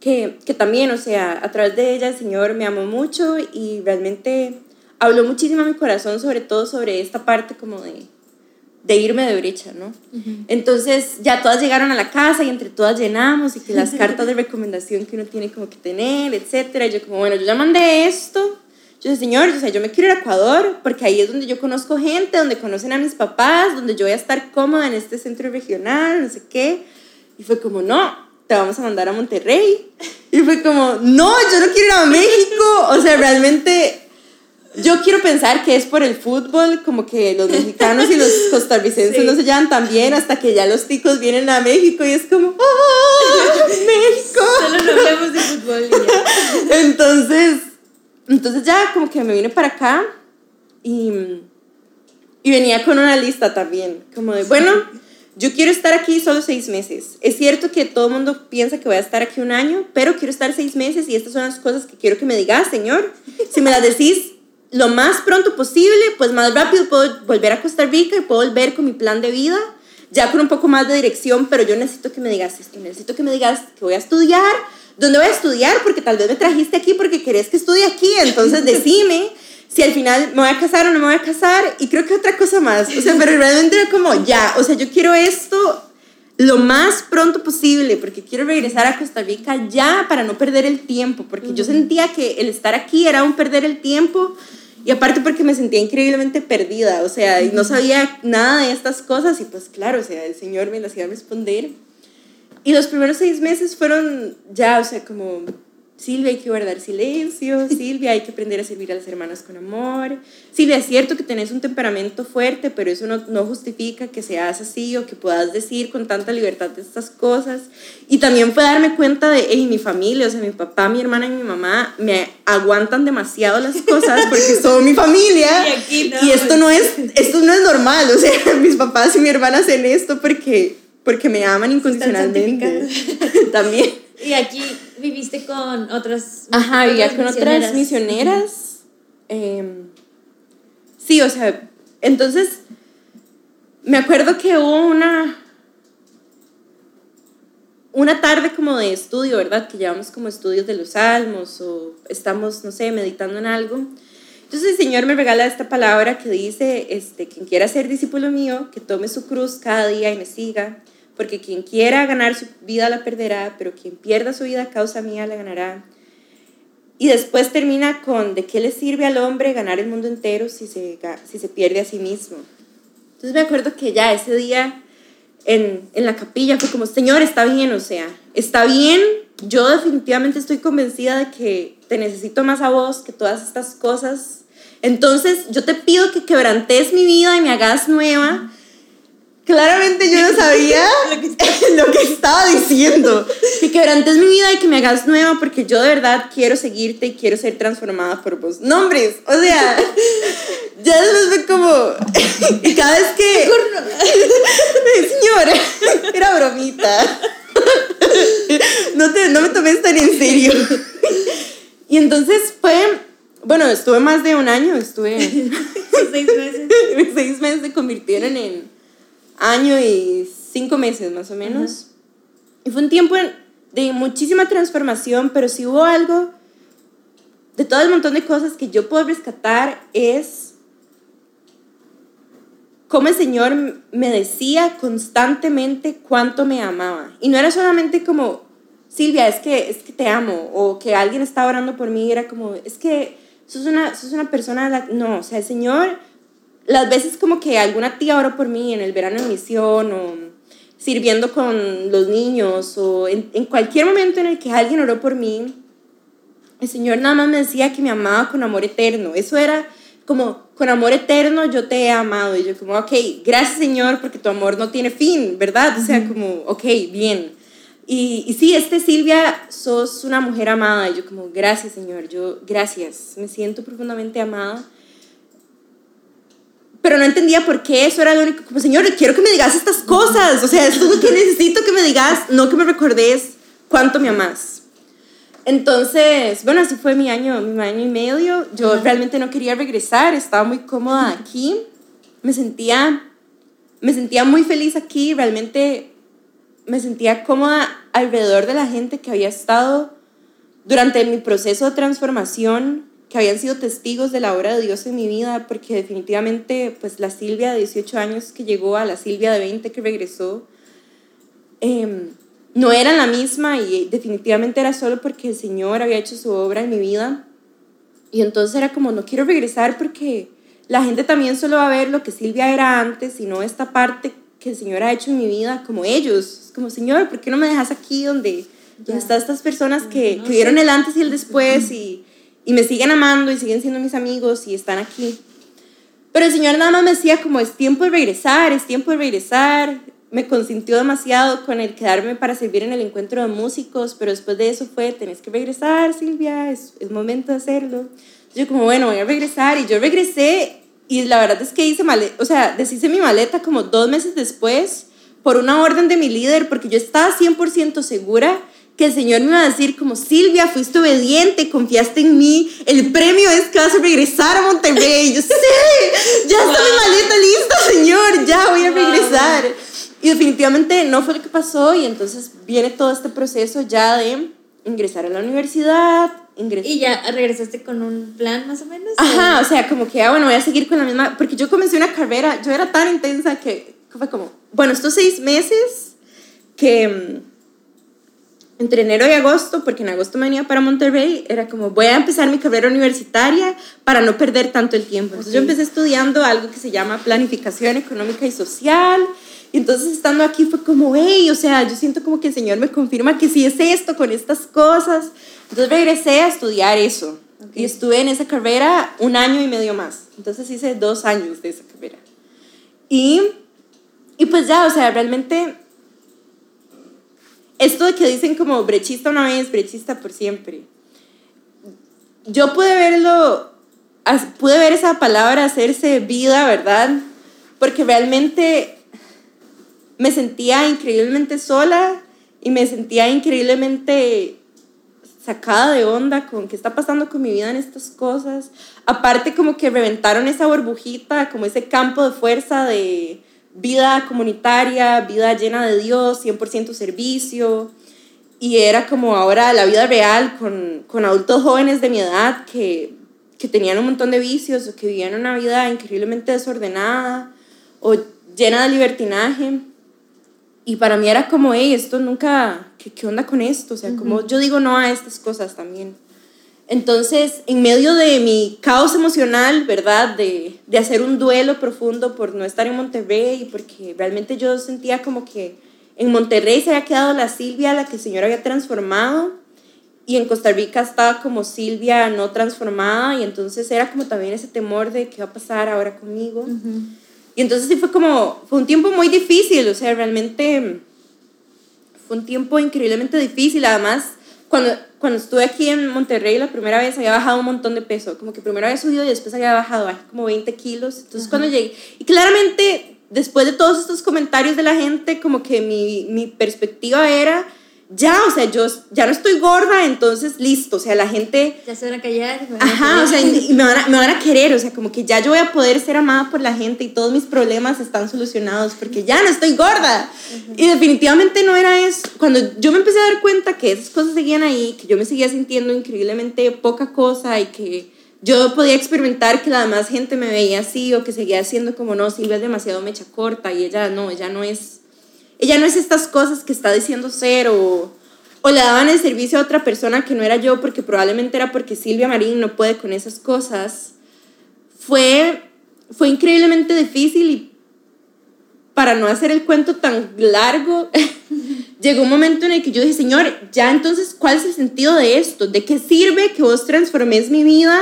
que, que, también, o sea, a través de ella el Señor me amó mucho y realmente habló muchísimo a mi corazón, sobre todo sobre esta parte como de, de irme de brecha, ¿no? Entonces ya todas llegaron a la casa y entre todas llenamos y que las cartas de recomendación que uno tiene como que tener, etcétera. Y yo como, bueno, yo ya mandé esto, yo dije, señor, o sea, yo me quiero ir a Ecuador porque ahí es donde yo conozco gente, donde conocen a mis papás, donde yo voy a estar cómoda en este centro regional, no sé qué. Y fue como, no, te vamos a mandar a Monterrey. Y fue como, no, yo no quiero ir a México. O sea, realmente yo quiero pensar que es por el fútbol, como que los mexicanos y los costarricenses no se llevan tan bien hasta que ya los ticos vienen a México y es como, ¡Oh, México! Solo no hablamos de fútbol y ya. Entonces, entonces ya como que me vine para acá y, y venía con una lista también, como de, bueno, yo quiero estar aquí solo seis meses. Es cierto que todo el mundo piensa que voy a estar aquí un año, pero quiero estar seis meses y estas son las cosas que quiero que me digas, Señor. Si me las decís lo más pronto posible, pues más rápido puedo volver a Costa Rica y puedo volver con mi plan de vida, ya con un poco más de dirección, pero yo necesito que me digas esto, necesito que me digas que voy a estudiar, dónde voy a estudiar, porque tal vez me trajiste aquí porque querés que estudie aquí, entonces decime si al final me voy a casar o no me voy a casar, y creo que otra cosa más, o sea, pero realmente era como, ya, o sea, yo quiero esto lo más pronto posible, porque quiero regresar a Costa Rica ya para no perder el tiempo, porque yo sentía que el estar aquí era un perder el tiempo, y aparte porque me sentía increíblemente perdida, o sea, y no sabía nada de estas cosas y pues claro, o sea, el Señor me las iba a responder. Y los primeros seis meses fueron ya, o sea, como Silvia, hay que guardar silencio, Silvia, hay que aprender a servir a las hermanas con amor. Silvia, es cierto que tenés un temperamento fuerte, pero eso no, no justifica que seas así o que puedas decir con tanta libertad estas cosas. Y también fue darme cuenta de, hey, mi familia, o sea, mi papá, mi hermana y mi mamá me aguantan demasiado las cosas porque son mi familia. Y aquí no. Y esto no es, esto no es normal, o sea, mis papás y mi hermana hacen esto porque, porque me aman incondicionalmente. También. Y aquí viviste con otras. Ajá, vivía con otras misioneras. Em, sí, o sea, entonces me acuerdo que hubo una una tarde como de estudio, ¿verdad? Que llevamos como estudios de los salmos o estamos, no sé, meditando en algo. Entonces el Señor me regala esta palabra que dice, este, quien quiera ser discípulo mío, que tome su cruz cada día y me siga, porque quien quiera ganar su vida la perderá, pero quien pierda su vida a causa mía la ganará. Y después termina con, ¿de qué le sirve al hombre ganar el mundo entero si se, si se pierde a sí mismo? Entonces me acuerdo que ya ese día en, en la capilla fue como, Señor, está bien, o sea, está bien, yo definitivamente estoy convencida de que te necesito más a vos que todas estas cosas. Entonces yo te pido que quebrantes mi vida y me hagas nueva. Claramente yo no sabía lo que estaba diciendo. Que quebrantes mi vida y que me hagas nueva porque yo de verdad quiero seguirte y quiero ser transformada por vos. Nombres, o sea, ya después fue como... Y cada vez que... Señora, era bromita. No, te, no me tomes tan en serio. Y entonces fue... Bueno, estuve más de un año, estuve... Seis meses. seis meses se convirtieron en año y cinco meses más o menos. Y fue un tiempo de muchísima transformación, pero si hubo algo de todo el montón de cosas que yo puedo rescatar es cómo el Señor me decía constantemente cuánto me amaba. Y no era solamente como, Silvia, es que, es que te amo, o que alguien estaba orando por mí, era como, es que sos una, sos una persona, no, o sea, el Señor, las veces como que alguna tía oró por mí en el verano en misión, o sirviendo con los niños, o en, en cualquier momento en el que alguien oró por mí, el Señor nada más me decía que me amaba con amor eterno. Eso era como, con amor eterno yo te he amado. Y yo como, ok, gracias Señor porque tu amor no tiene fin, ¿verdad? O sea, como, ok, bien. Y, y sí, este Silvia, sos una mujer amada. Y yo como, gracias Señor, yo, gracias. Me siento profundamente amada. Pero no entendía por qué eso era lo único. Como, Señor, quiero que me digas estas cosas. O sea, esto es lo que necesito que me digas, no que me recordes cuánto me amas. Entonces, bueno, así fue mi año, mi año y medio. Yo realmente no quería regresar, estaba muy cómoda aquí. Me sentía, me sentía muy feliz aquí, realmente me sentía cómoda alrededor de la gente que había estado durante mi proceso de transformación, que habían sido testigos de la obra de Dios en mi vida, porque definitivamente, pues la Silvia de 18 años que llegó a la Silvia de 20 que regresó, em, no era la misma y definitivamente era solo porque el Señor había hecho su obra en mi vida. Y entonces era como, no quiero regresar porque la gente también solo va a ver lo que Silvia era antes y no esta parte que el Señor ha hecho en mi vida como ellos. Es como, Señor, ¿por qué no me dejas aquí donde, donde están estas personas que, que vieron el antes y el después y, y me siguen amando y siguen siendo mis amigos y están aquí? Pero el Señor nada más me decía como es tiempo de regresar, es tiempo de regresar. Me consintió demasiado con el quedarme para servir en el encuentro de músicos, pero después de eso fue, tenés que regresar, Silvia, es, es momento de hacerlo. Yo como, bueno, voy a regresar y yo regresé y la verdad es que hice maleta, o sea, deshice mi maleta como dos meses después por una orden de mi líder, porque yo estaba 100% segura que el Señor me iba a decir como, Silvia, fuiste obediente, confiaste en mí, el premio es que vas a regresar a Monterrey. Yo, sí, ya está mi maleta lista, Señor, ya voy a regresar. Y definitivamente no fue lo que pasó y entonces viene todo este proceso ya de ingresar a la universidad, ingresar. ¿Y ya regresaste con un plan más o menos? Ajá, o sea, como que, ah, bueno, voy a seguir con la misma, porque yo comencé una carrera, yo era tan intensa que fue como, bueno, estos seis meses que mm, entre enero y agosto, porque en agosto me venía para Monterrey, era como voy a empezar mi carrera universitaria para no perder tanto el tiempo. Entonces yo empecé estudiando algo que se llama planificación económica y social. Y entonces estando aquí fue como, hey, o sea, yo siento como que el Señor me confirma que sí es esto con estas cosas. Entonces regresé a estudiar eso. Y estuve en esa carrera un año y medio más. Entonces hice dos años de esa carrera. Y, y pues ya, o sea, realmente esto de que dicen como brechista una vez, brechista por siempre. Yo pude verlo, pude ver esa palabra hacerse vida, ¿verdad? Porque realmente me sentía increíblemente sola y me sentía increíblemente sacada de onda con qué está pasando con mi vida en estas cosas. Aparte como que reventaron esa burbujita, como ese campo de fuerza de vida comunitaria, vida llena de Dios, 100% servicio. Y era como ahora la vida real con, con adultos jóvenes de mi edad que, que, tenían un montón de vicios o que vivían una vida increíblemente desordenada o llena de libertinaje. Y para mí era como, hey, esto nunca, ¿qué, qué onda con esto? O sea, como yo digo no a estas cosas también. Entonces, en medio de mi caos emocional, ¿verdad? De, de, hacer un duelo profundo por no estar en Monterrey, porque realmente yo sentía como que en Monterrey se había quedado la Silvia, la que el Señor había transformado, y en Costa Rica estaba como Silvia no transformada, y entonces era como también ese temor de qué va a pasar ahora conmigo. Y entonces sí fue como, fue un tiempo muy difícil, o sea, realmente fue un tiempo increíblemente difícil, además cuando, cuando estuve aquí en Monterrey la primera vez había bajado un montón de peso, como que primero había subido y después había bajado como 20 kilos. Entonces cuando llegué, y claramente después de todos estos comentarios de la gente, como que mi, mi perspectiva era ya, o sea, yo ya no estoy gorda, entonces listo, o sea, la gente... Ya se van a callar. ajá, o sea, y, me, van a, me, van a, querer, o sea, como que ya yo voy a poder ser amada por la gente y todos mis problemas están solucionados porque ya no estoy gorda. Y definitivamente no era eso. Cuando yo me empecé a dar cuenta que esas cosas seguían ahí, que yo me seguía sintiendo increíblemente poca cosa y que yo podía experimentar que la demás gente me veía así o que seguía siendo como, no, Silvia es demasiado mecha corta y ella no, ella no es ella no es estas cosas que está diciendo ser o, o le daban el servicio a otra persona que no era yo porque probablemente era porque Silvia Marín no puede con esas cosas. Fue, fue increíblemente difícil y para no hacer el cuento tan largo, llegó un momento en el que yo dije, Señor, ya entonces, ¿cuál es el sentido de esto? ¿De qué sirve que vos transformes mi vida?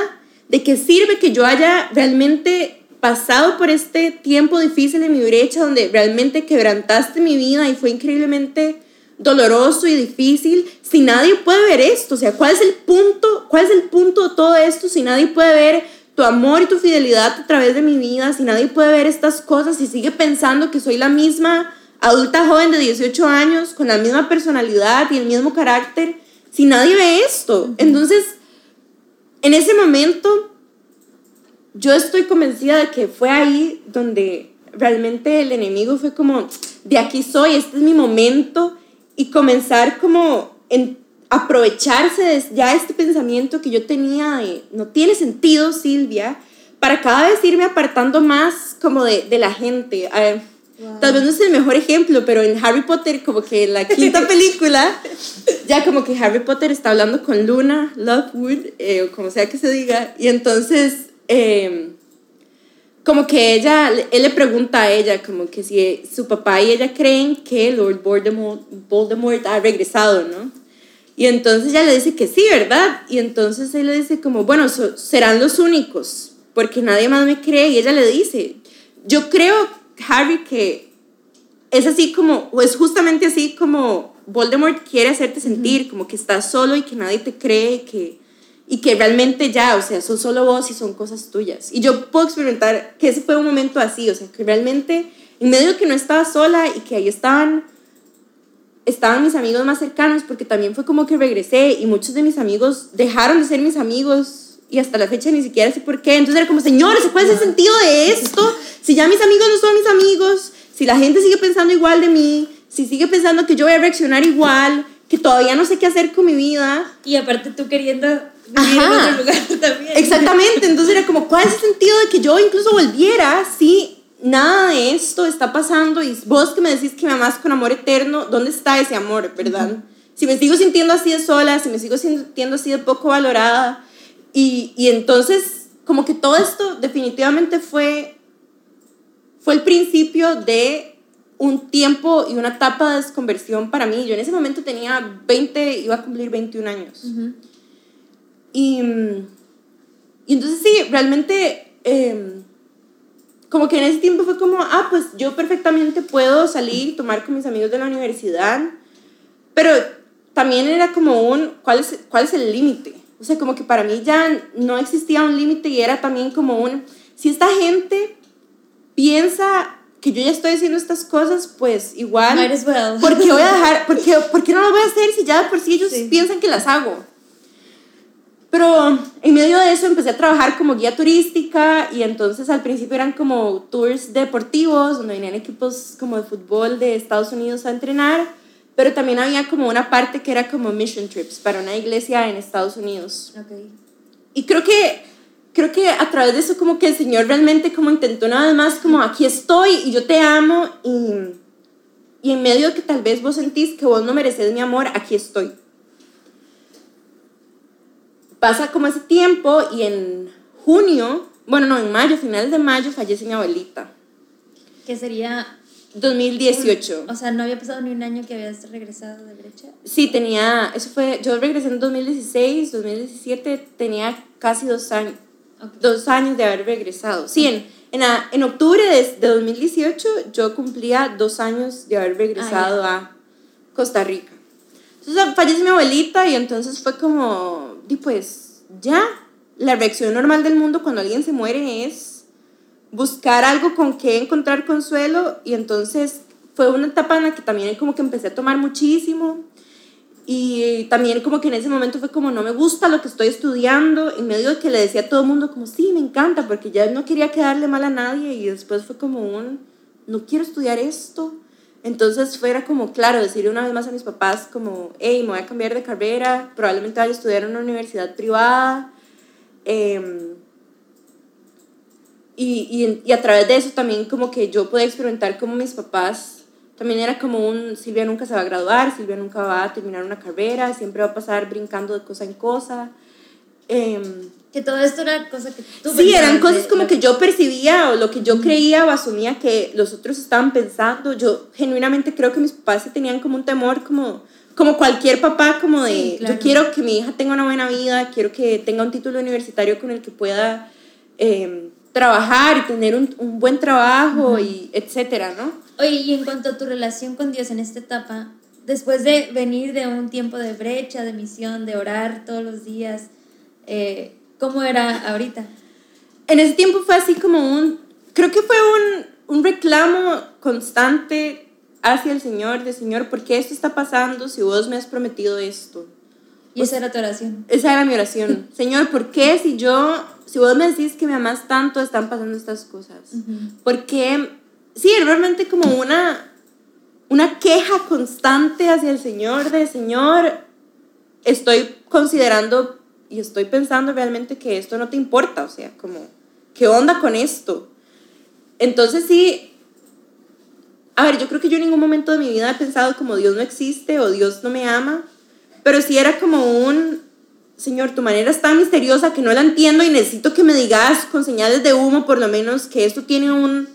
¿De qué sirve que yo haya realmente pasado por este tiempo difícil en mi brecha donde realmente quebrantaste mi vida y fue increíblemente doloroso y difícil, si nadie puede ver esto, o sea, ¿cuál es el punto? ¿Cuál es el punto de todo esto si nadie puede ver tu amor y tu fidelidad a través de mi vida, si nadie puede ver estas cosas y sigue pensando que soy la misma adulta joven de 18 años con la misma personalidad y el mismo carácter, si nadie ve esto? Entonces, en ese momento yo estoy convencida de que fue ahí donde realmente el enemigo fue como, de aquí soy, este es mi momento, y comenzar como en aprovecharse de ya este pensamiento que yo tenía de, no tiene sentido, Silvia, para cada vez irme apartando más como de, de la gente. Tal vez no es el mejor ejemplo, pero en Harry Potter, como que en la quinta película, ya como que Harry Potter está hablando con Luna, Lovewood, eh, o como sea que se diga, y entonces Em, como que ella, él le pregunta a ella como que si su papá y ella creen que Lord Voldemort, Voldemort ha regresado, ¿no? Y entonces ella le dice que sí, ¿verdad? Y entonces él le dice como, bueno, serán los únicos, porque nadie más me cree. Y ella le dice, yo creo, Harry, que es así como, o es justamente así como Voldemort quiere hacerte sentir, como que estás solo y que nadie te cree, que y que realmente ya, o sea, son solo vos y son cosas tuyas. Y yo puedo experimentar que ese fue un momento así, o sea, que realmente en medio de que no estaba sola y que ahí estaban estaban mis amigos más cercanos porque también fue como que regresé y muchos de mis amigos dejaron de ser mis amigos y hasta la fecha ni siquiera sé por qué. Entonces era como, señores, ¿cuál es el sentido de esto? Si ya mis amigos no son mis amigos, si la gente sigue pensando igual de mí, si sigue pensando que yo voy a reaccionar igual, que todavía no sé qué hacer con mi vida. Y aparte tú queriendo Ajá. lugar también. Exactamente, entonces era como, ¿cuál es el sentido de que yo incluso volviera si nada de esto está pasando y vos que me decís que me amas con amor eterno, ¿dónde está ese amor, verdad? Si me sigo sintiendo así de sola, si me sigo sintiendo así de poco valorada y, y entonces como que todo esto definitivamente fue fue el principio de un tiempo y una etapa de desconversión para mí. Yo en ese momento tenía 20, iba a cumplir 21 años. Y, y entonces sí, realmente, em, como que en ese tiempo fue como, ah, pues yo perfectamente puedo salir y tomar con mis amigos de la universidad, pero también era como un, ¿cuál es, cuál es el límite? O sea, como que para mí ya no existía un límite y era también como un, si esta gente piensa que yo ya estoy haciendo estas cosas, pues igual, Might as well. ¿por qué voy a dejar, por qué, por qué no lo voy a hacer si ya por sí ellos piensan que las hago? Pero en medio de eso empecé a trabajar como guía turística y entonces al principio eran como tours deportivos donde venían equipos como de fútbol de Estados Unidos a entrenar, pero también había como una parte que era como mission trips para una iglesia en Estados Unidos. Okay. Y creo que creo que a través de eso como que el Señor realmente como intentó nada más como aquí estoy y yo te amo y, y en medio de que tal vez vos sentís que vos no mereces mi amor, aquí estoy pasa como ese tiempo y en junio, bueno, no, en mayo, finales de mayo, fallece mi abuelita. ¿Qué sería? 2018. O sea, ¿no había pasado ni un año que habías regresado de brecha? Sí, tenía, eso fue, yo regresé en 2016, 2017, tenía casi dos años, dos años de haber regresado. Sí, en, en, en, octubre de, de, 2018 yo cumplía dos años de haber regresado ah, a Costa Rica. Entonces fallece mi abuelita y entonces fue como, y pues ya, la reacción normal del mundo cuando alguien se muere es buscar algo con que encontrar consuelo y entonces fue una etapa en la que también como que empecé a tomar muchísimo y también como que en ese momento fue como no me gusta lo que estoy estudiando en medio de que le decía a todo el mundo como sí, me encanta porque ya no quería quedarle mal a nadie y después fue como un no quiero estudiar esto entonces fuera como, claro, decirle una vez más a mis papás como, hey, me voy a cambiar de carrera, probablemente vaya a estudiar en una universidad privada. Em, y, y, y, a través de eso también como que yo pude experimentar como mis papás, también era como un, Silvia nunca se va a graduar, Silvia nunca va a terminar una carrera, siempre va a pasar brincando de cosa en cosa. Eh, que todo esto era cosa que tú Sí, eran cosas como que yo percibía o lo que yo creía o asumía que los otros estaban pensando. Yo genuinamente creo que mis papás se tenían como un temor, como, como cualquier papá, como de yo quiero que mi hija tenga una buena vida, quiero que tenga un título universitario con el que pueda em, trabajar y tener un, un buen trabajo y etcétera, ¿no? Oye, y en cuanto a tu relación con Dios en esta etapa, después de venir de un tiempo de brecha, de misión, de orar todos los días, eh, ¿Cómo era ahorita? En ese tiempo fue así como un, creo que fue un, un reclamo constante hacia el Señor, de Señor, ¿por qué esto está pasando si vos me has prometido esto? ¿Y esa era tu oración? Esa era mi oración. Señor, ¿por qué si yo, si vos me decís que me amas tanto, están pasando estas cosas? Porque, sí, realmente como una, una queja constante hacia el Señor, de Señor, estoy considerando y estoy pensando realmente que esto no te importa, o sea, como, ¿qué onda con esto? Entonces sí, a ver, yo creo que yo en ningún momento de mi vida he pensado como Dios no existe o Dios no me ama, pero sí era como un, Señor, tu manera es tan misteriosa que no la entiendo y necesito que me digas con señales de humo por lo menos que esto tiene un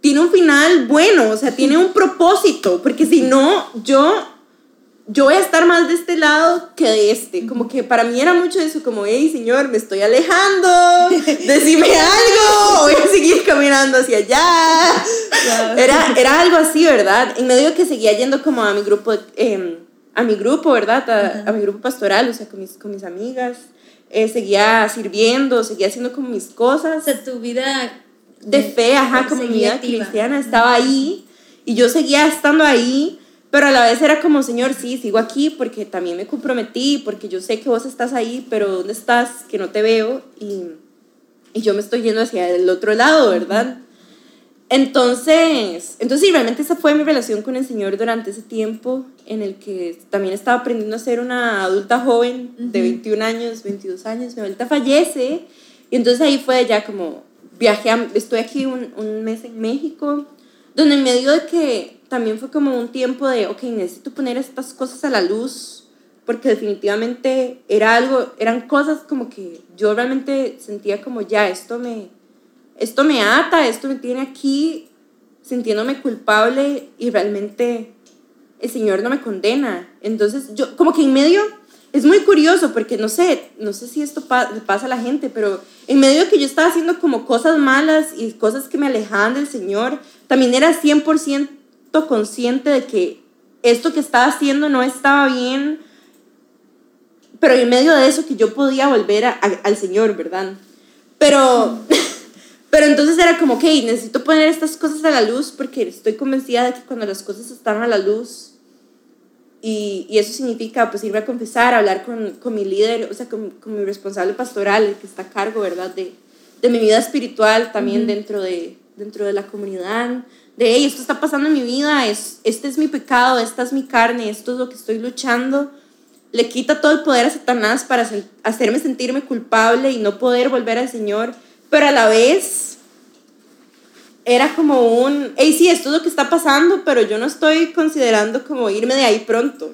tiene un final bueno, o sea, tiene un propósito, porque si no, yo yo voy a estar más de este lado que de este. Como que para mí era mucho eso, como, hey, señor, me estoy alejando, decime algo, voy a seguir caminando hacia allá. Era, era algo así, ¿verdad? En medio que seguía yendo como a mi grupo, em, a mi grupo, ¿verdad? A, mi grupo pastoral, o sea, con mis, con mis amigas. Eh, seguía sirviendo, seguía haciendo como mis cosas. O sea, tu vida de, fe, ajá, como mi vida cristiana estaba ahí y yo seguía estando ahí pero a la vez era como, Señor, sí, sigo aquí porque también me comprometí, porque yo sé que vos estás ahí, pero ¿dónde estás? Que no te veo y, y yo me estoy yendo hacia el otro lado, ¿verdad? Entonces, entonces sí, realmente esa fue mi relación con el Señor durante ese tiempo en el que también estaba aprendiendo a ser una adulta joven de 21 años, 22 años. Mi abuelita fallece y entonces ahí fue ya como viajé, estoy aquí un, un mes en México, donde en medio de que también fue como un tiempo de, ok, necesito poner estas cosas a la luz, porque definitivamente era algo, eran cosas como que yo realmente sentía como, ya, esto me, esto me ata, esto me tiene aquí sintiéndome culpable y realmente el Señor no me condena. Entonces, yo como que en medio es muy curioso porque no sé, no sé si esto pasa a la gente, pero en medio de que yo estaba haciendo como cosas malas y cosas que me alejaban del Señor, también era 100% consciente de que esto que estaba haciendo no estaba bien, pero en medio de eso que yo podía volver al Señor, ¿verdad? Pero, pero entonces era como, ok, necesito poner estas cosas a la luz porque estoy convencida de que cuando las cosas están a la luz, y, y eso significa pues irme a confesar, hablar con, con mi líder, o sea, con, con, mi responsable pastoral, el que está a cargo, ¿verdad? De, de mi vida espiritual también dentro, de, dentro de la comunidad, de, hey, esto está pasando en mi vida, es, este es mi pecado, esta es mi carne, esto es lo que estoy luchando, le quita todo el poder a Satanás para hacerme sentirme culpable y no poder volver al Señor, pero a la vez era como un, hey, sí, esto es lo que está pasando, pero yo no estoy considerando como irme de ahí pronto.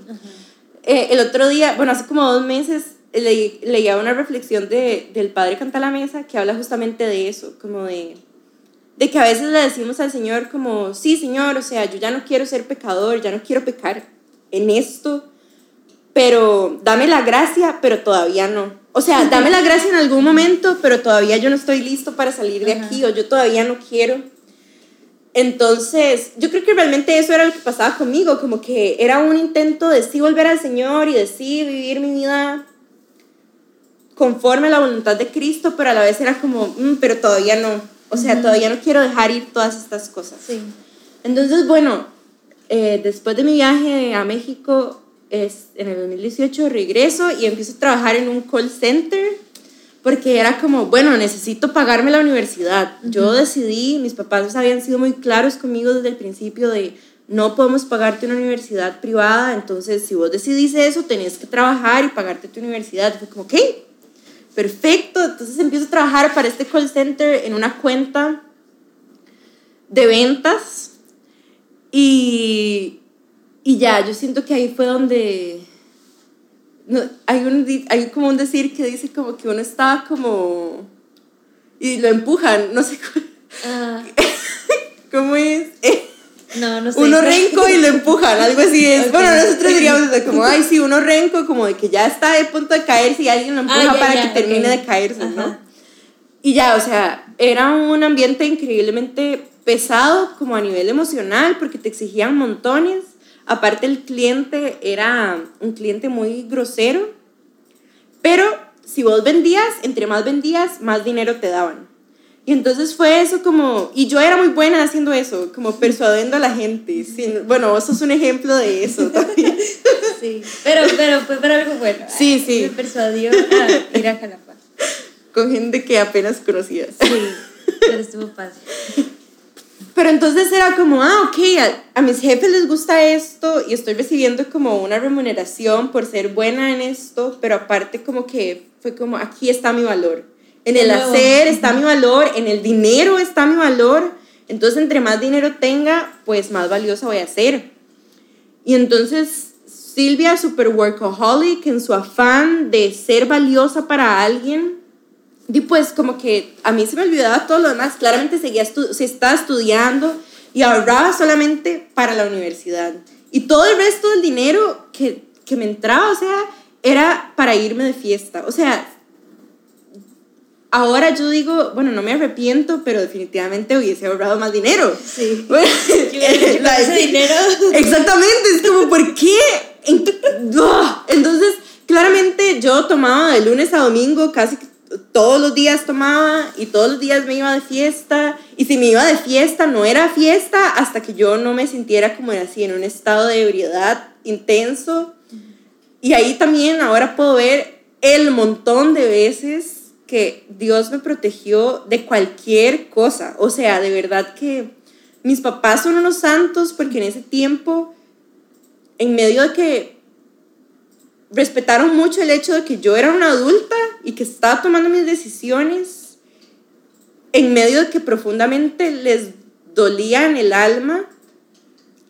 Eh, el otro día, bueno, hace como dos meses, leía una reflexión de, del padre Cantalamesa que habla justamente de eso, como de de que a veces le decimos al Señor como, sí, Señor, o sea, yo ya no quiero ser pecador, ya no quiero pecar en esto, pero dame la gracia, pero todavía no. O sea, dame la gracia en algún momento, pero todavía yo no estoy listo para salir de aquí o yo todavía no quiero. Entonces, yo creo que realmente eso era lo que pasaba conmigo, como que era un intento de sí volver al Señor y de sí vivir mi vida conforme a la voluntad de Cristo, pero a la vez era como, mm, pero todavía no. O sea, todavía no quiero dejar ir todas estas cosas. Sí. Entonces, bueno, eh, después de mi viaje a México, es, en el 2018 regreso y empiezo a trabajar en un call center porque era como, bueno, necesito pagarme la universidad. Yo decidí, mis papás habían sido muy claros conmigo desde el principio de no podemos pagarte una universidad privada, entonces si vos decidís eso, tenés que trabajar y pagarte tu universidad. Fue como, ¿qué? Perfecto. Entonces empiezo a trabajar para este call center en una cuenta de ventas y, y ya, yo siento que ahí fue donde no, hay, un, hay como un decir que dice como que uno estaba como y lo empujan, no sé cómo, ¿cómo es. No, no sé. Uno renco y lo empujan, algo así es. Bueno, nosotros diríamos como, ay, sí, uno renco, como de que ya está de punto de caerse y alguien lo empuja ah, para que termine de caerse, ¿no? Y ya, o sea, era un ambiente increíblemente pesado como a nivel emocional porque te exigían montones. Aparte el cliente era un cliente muy grosero, pero si vos vendías, entre más vendías, más dinero te daban. Y entonces fue eso como, y yo era muy buena haciendo eso, como persuadiendo a la gente. bueno, vos sos un ejemplo de eso también. Sí, pero, pero fue para algo bueno. Sí, sí. Me persuadió a ir a Jalapa. Con gente que apenas conocías. Sí, pero estuvo fácil. Pero entonces era como, ah, ok, a, a, mis jefes les gusta esto y estoy recibiendo como una remuneración por ser buena en esto, pero aparte como que fue como, aquí está mi valor en el hacer está mi valor, en el dinero está mi valor. Entonces, entre más dinero tenga, pues más valiosa voy a ser. Y entonces Silvia, super workaholic, en su afán de ser valiosa para alguien. Y pues como que a mí se me olvidaba todo lo demás. Claramente seguía se estaba estudiando y ahorraba solamente para la universidad. Y todo el resto del dinero que, que me entraba, o sea, era para irme de fiesta. O sea, ahora yo digo, bueno, no me arrepiento, pero definitivamente hubiese ahorrado más dinero. Sí. ese dinero. Exactamente, es como, ¿por qué? Entonces, claramente yo tomaba de lunes a domingo casi todos los días tomaba y todos los días me iba de fiesta. Y si me iba de fiesta, no era fiesta hasta que yo no me sintiera como así, en un estado de ebriedad intenso. Y ahí también ahora puedo ver el montón de veces que Dios me protegió de cualquier cosa. O sea, de verdad que mis papás son unos santos porque en ese tiempo, en medio de que respetaron mucho el hecho de que yo era una adulta y que estaba tomando mis decisiones en medio de que profundamente les dolía en el alma,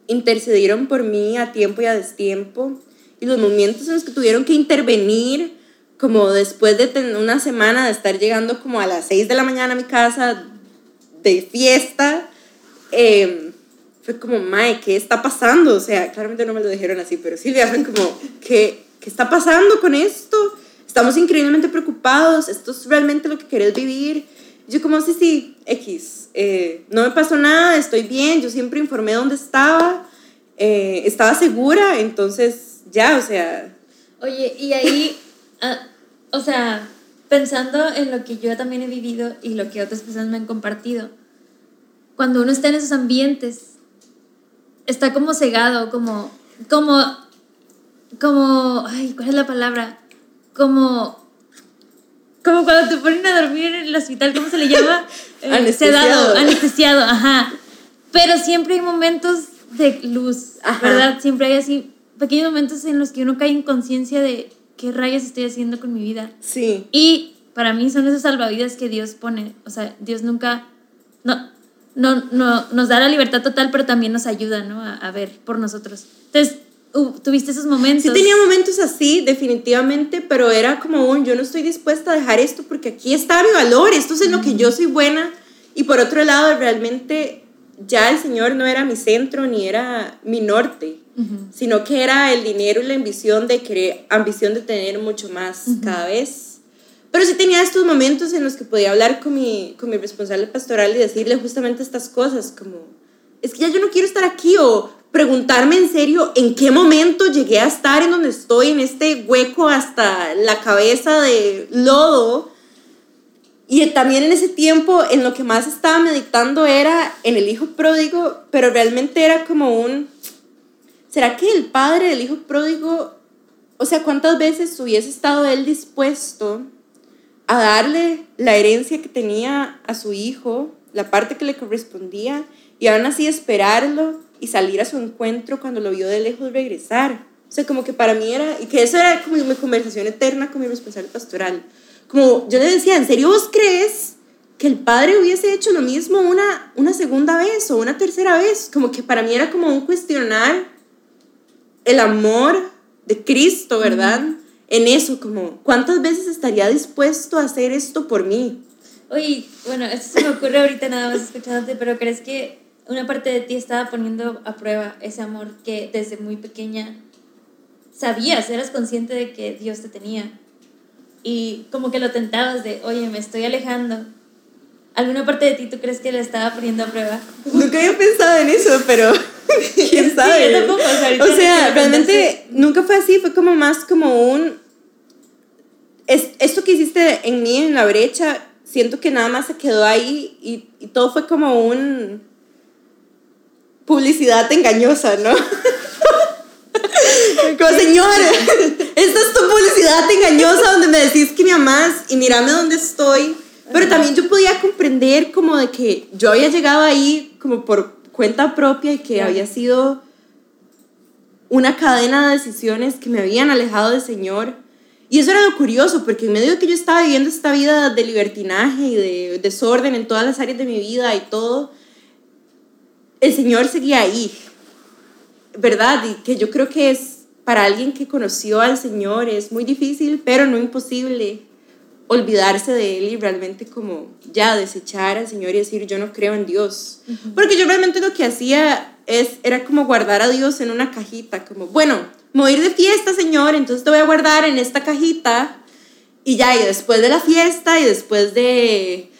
intercedieron por mí a tiempo y a destiempo. Y los momentos en los que tuvieron que intervenir, como después de una semana de estar llegando como a las 6 de la mañana a mi casa de fiesta, em, fue como, Mae, ¿qué está pasando? O sea, claramente no me lo dijeron así, pero Silvia fue como, ¿qué, ¿qué está pasando con esto? Estamos increíblemente preocupados, esto es realmente lo que querés vivir. Yo como, sí, sí, X, eh, no me pasó nada, estoy bien, yo siempre informé dónde estaba, eh, estaba segura, entonces ya, o sea... Oye, y ahí, ah, o sea, pensando en lo que yo también he vivido y lo que otras personas me han compartido, cuando uno está en esos ambientes, está como cegado, como, como como, ay, ¿cuál es la palabra? Como, como cuando te ponen a dormir en el hospital, ¿cómo se le llama? Eh, anestesiado. anestesiado, ajá. Pero siempre hay momentos de luz, ¿verdad? Siempre hay así pequeños momentos en los que uno cae en conciencia de qué rayos estoy haciendo con mi vida. Sí. Y para mí son esos salvavidas que Dios pone. O sea, Dios nunca, no, no, no, nos da la libertad total, pero también nos ayuda, ¿no? A, a ver por nosotros. Entonces, tuviste esos momentos. Sí tenía momentos así, definitivamente, pero era como un, yo no estoy dispuesta a dejar esto porque aquí está mi valor, esto es en lo que yo soy buena. Y por otro lado, realmente ya el Señor no era mi centro ni era mi norte, sino que era el dinero y la ambición de querer, ambición de tener mucho más cada vez. Pero sí tenía estos momentos en los que podía hablar con mi, con mi responsable pastoral y decirle justamente estas cosas, como, es que ya yo no quiero estar aquí o preguntarme en serio en qué momento llegué a estar en donde estoy, en este hueco hasta la cabeza de lodo. Y también en ese tiempo en lo que más estaba meditando era en el hijo pródigo, pero realmente era como un, ¿será que el padre del hijo pródigo, o sea, cuántas veces hubiese estado él dispuesto a darle la herencia que tenía a su hijo, la parte que le correspondía, y aún así esperarlo y salir a su encuentro cuando lo vio de lejos regresar. O sea, como que para mí era, y que eso era como mi conversación eterna con mi responsable pastoral. Como yo le decía, ¿en serio vos crees que el padre hubiese hecho lo mismo una, una segunda vez o una tercera vez? Como que para mí era como un cuestionar el amor de Cristo, ¿verdad? En eso, como, ¿cuántas veces estaría dispuesto a hacer esto por mí? Oye, bueno, esto se me ocurre ahorita nada más escuchándote, pero ¿crees que una parte de ti estaba poniendo a prueba ese amor que desde muy pequeña sabías, eras consciente de que Dios te tenía. Y como que lo tentabas de, oye, me estoy alejando. ¿Alguna parte de ti tú crees que lo estaba poniendo a prueba? Nunca había pensado en eso, pero quién sabe. o, sea, realmente nunca fue así, fue como más como un... Es, esto que hiciste en mí, en la brecha, siento que nada más se quedó ahí y, y todo fue como un publicidad engañosa, ¿no? Como, señor, esta es tu publicidad engañosa donde me decís que me amás y mírame dónde estoy. Pero también yo podía comprender como de que yo había llegado ahí como por cuenta propia y que había sido una cadena de decisiones que me habían alejado del Señor. Y eso era lo curioso, porque en medio de que yo estaba viviendo esta vida de libertinaje y de desorden en todas las áreas de mi vida y todo, el Señor seguía ahí, ¿verdad? Y que yo creo que es para alguien que conoció al Señor es muy difícil, pero no imposible olvidarse de Él y realmente como ya desechar al Señor y decir yo no creo en Dios. Porque yo realmente lo que hacía es, era como guardar a Dios en una cajita, como, bueno, me voy a ir de fiesta, Señor, entonces te voy a guardar en esta cajita y ya, y después de la fiesta y después de,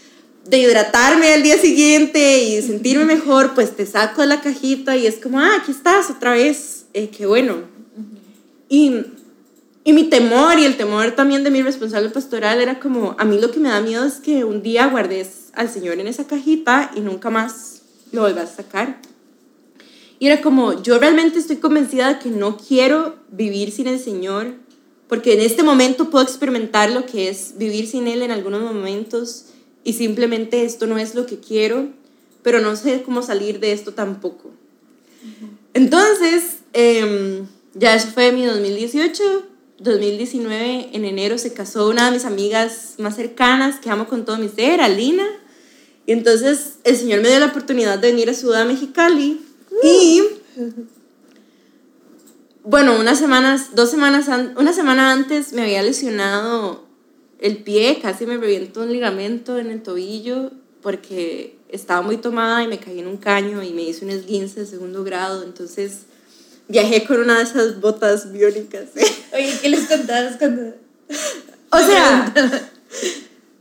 de hidratarme al día siguiente y sentirme mejor, pues te saco de la cajita y es como, ah, aquí estás otra vez, eh, qué bueno. Y, y mi temor y el temor también de mi responsable pastoral era como, a mí lo que me da miedo es que un día guardes al Señor en esa cajita y nunca más lo vuelvas a sacar. Y era como, yo realmente estoy convencida de que no quiero vivir sin el Señor porque en este momento puedo experimentar lo que es vivir sin Él en algunos momentos y simplemente esto no es lo que quiero, pero no sé cómo salir de esto tampoco. Entonces, eh, ya eso fue mi 2018, 2019, en enero se casó una de mis amigas más cercanas que amo con todo mi ser, Alina. Y entonces el Señor me dio la oportunidad de venir a Ciudad Mexicali. Y bueno, unas semanas, dos semanas, una semana antes me había lesionado el pie, casi me reviento un ligamento en el tobillo porque estaba muy tomada y me caí en un caño y me hice un esguince de segundo grado, entonces viajé con una de esas botas biónicas. Oye, ¿qué les contabas cuando...? O sea,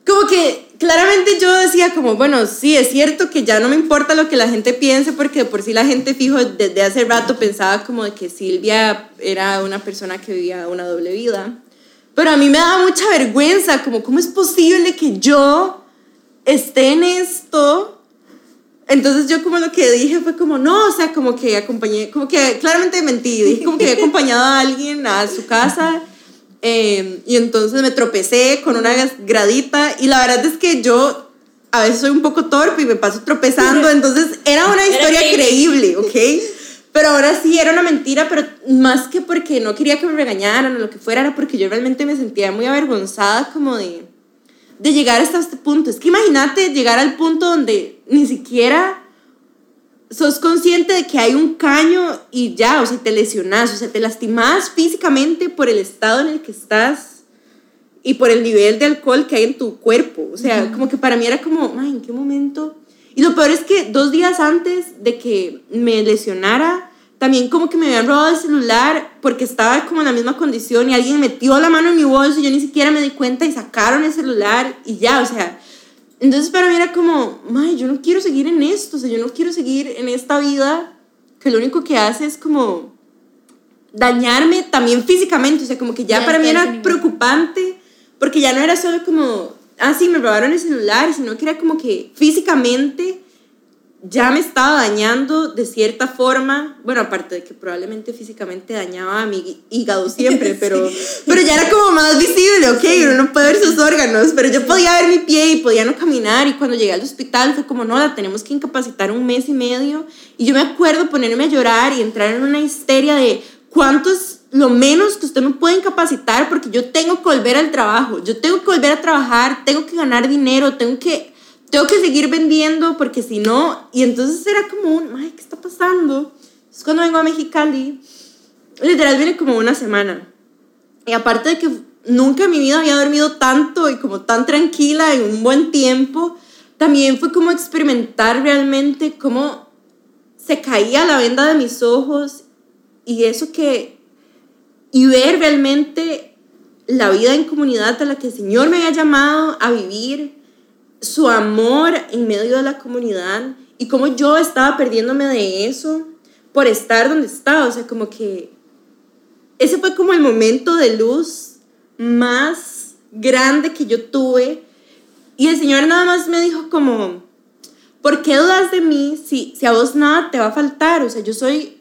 como que claramente yo decía como, bueno, sí, es cierto que ya no me importa lo que la gente piense, porque por sí la gente fijo desde hace rato pensaba como de que Silvia era una persona que vivía una doble vida. Pero a mí me daba mucha vergüenza, como, ¿cómo es posible que yo esté en esto? Entonces yo como lo que dije fue como, no, o sea, como que acompañé, como que claramente mentí, dije como que había acompañado a alguien a su casa Em, y entonces me tropecé con una gradita y la verdad es que yo a veces soy un poco torpe y me paso tropezando, entonces era una historia creíble, ¿ok? Pero ahora sí era una mentira, pero más que porque no quería que me regañaran o lo que fuera, era porque yo realmente me sentía muy avergonzada como de, de llegar hasta este punto. Es que imagínate llegar al punto donde ni siquiera sos consciente de que hay un caño y ya, o sea, te lesionas, o sea, te lastimas físicamente por el estado en el que estás y por el nivel de alcohol que hay en tu cuerpo. O sea, como que para mí era como, ay, ¿en qué momento? Y lo peor es que dos días antes de que me lesionara, también como que me habían robado el celular porque estaba como en la misma condición y alguien metió la mano en mi bolso y yo ni siquiera me di cuenta y sacaron el celular y ya, o sea, entonces para mí era como, May, yo no quiero seguir en esto, o sea, yo no quiero seguir en esta vida que lo único que hace es como dañarme también físicamente, o sea, como que ya, para mí era preocupante, porque ya no era solo como, ah, sí, me robaron el celular, sino que era como que físicamente ya me estaba dañando de cierta forma, bueno, aparte de que probablemente físicamente dañaba a mi hígado siempre, pero, pero ya era como más visible, ok, uno no puede ver sus órganos, pero yo podía ver mi pie y podía no caminar. Y cuando llegué al hospital fue como, no, la tenemos que incapacitar un mes y medio y yo me acuerdo ponerme a llorar y entrar en una histeria de cuánto es lo menos que usted me puede incapacitar porque yo tengo que volver al trabajo, yo tengo que volver a trabajar, tengo que ganar dinero, tengo que tengo que seguir vendiendo porque si no, y entonces era como un, ay, ¿qué está pasando? Es cuando vengo a Mexicali, literal viene como una semana. Y aparte de que nunca en mi vida había dormido tanto y como tan tranquila en un buen tiempo, también fue como experimentar realmente cómo se caía la venda de mis ojos y eso que, y ver realmente la vida en comunidad a la que el Señor me había llamado a vivir su amor en medio de la comunidad y cómo yo estaba perdiéndome de eso por estar donde estaba. O sea, como que ese fue como el momento de luz más grande que yo tuve. Y el Señor nada más me dijo como, ¿por qué dudas de mí si, si a vos nada te va a faltar? O sea, yo soy,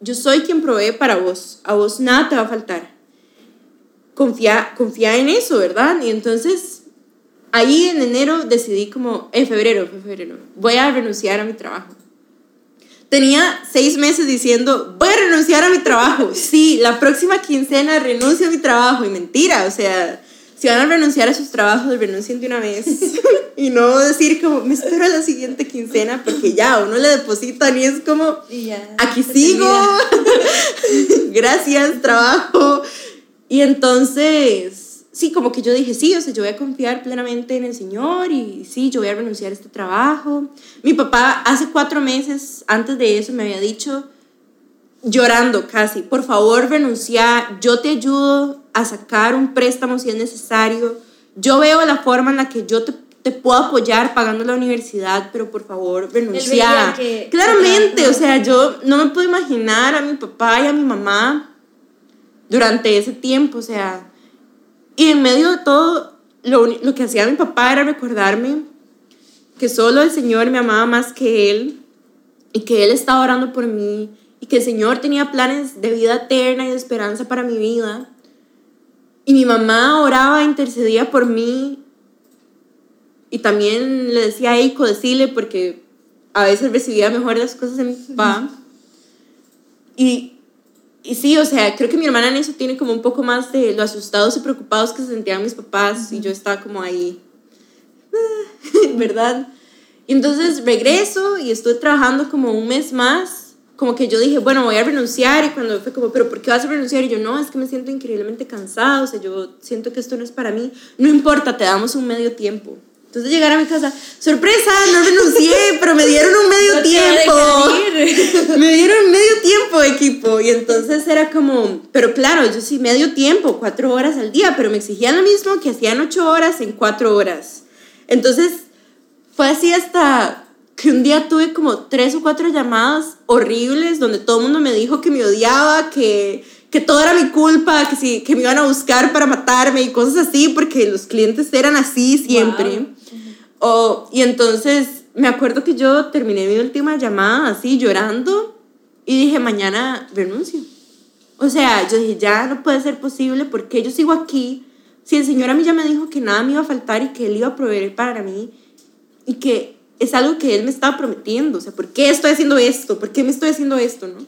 yo soy quien provee para vos. A vos nada te va a faltar. Confía, confía en eso, ¿verdad? Y entonces ahí en enero decidí como, en febrero, en febrero, voy a renunciar a mi trabajo. Tenía seis meses diciendo, voy a renunciar a mi trabajo. Sí, la próxima quincena renuncio a mi trabajo. Y mentira, o sea, si van a renunciar a sus trabajos, renuncien de una vez. y no decir como, me espero a la siguiente quincena, porque ya uno le depositan y es como, aquí sigo. Gracias, trabajo. Y entonces, sí, como que yo dije, sí, o sea, yo voy a confiar plenamente en el Señor y sí, yo voy a renunciar a este trabajo. Mi papá hace cuatro meses, antes de eso, me había dicho, llorando casi, por favor renuncia, yo te ayudo a sacar un préstamo si es necesario, yo veo la forma en la que yo te, te puedo apoyar pagando la universidad, pero por favor renuncia. Claramente, o sea, yo no me puedo imaginar a mi papá y a mi mamá durante ese tiempo, o sea, y en medio de todo, lo, lo que hacía mi papá era recordarme que solo el Señor me amaba más que Él y que Él estaba orando por mí y que el Señor tenía planes de vida eterna y de esperanza para mi vida. Y mi mamá oraba, intercedía por mí y también le decía a Eiko decirle porque a veces recibía mejor las cosas de mi papá. Y, y sí, o sea, creo que mi hermana en eso tiene como un poco más de lo asustados y preocupados que se sentían mis papás y yo estaba como ahí, ¿verdad? Y entonces regreso y estoy trabajando como un mes más como que yo dije, bueno, voy a renunciar y cuando fue como, pero ¿por qué vas a renunciar? Y yo, no, es que me siento increíblemente cansado, o sea, yo siento que esto no es para mí. No importa, te damos un medio tiempo. Entonces llegar a mi casa, sorpresa, no renuncié, pero me dieron un medio tiempo. me dieron medio tiempo, equipo. Y entonces era como, pero claro, yo sí, medio tiempo, cuatro horas al día, pero me exigían lo mismo que hacían ocho horas en cuatro horas. Entonces fue así hasta que un día tuve como tres o cuatro llamadas horribles donde todo el mundo me dijo que me odiaba, que, que todo era mi culpa, que, sí, que me iban a buscar para matarme y cosas así, porque los clientes eran así siempre. o, y entonces me acuerdo que yo terminé mi última llamada así llorando y dije, mañana renuncio. O sea, yo dije, ya no puede ser posible porque yo sigo aquí. Si el Señor a mí ya me dijo que nada me iba a faltar y que Él iba a proveer para mí y que es algo que él me estaba prometiendo. O sea, ¿por qué estoy haciendo esto? ¿Por qué me estoy haciendo esto? ¿no?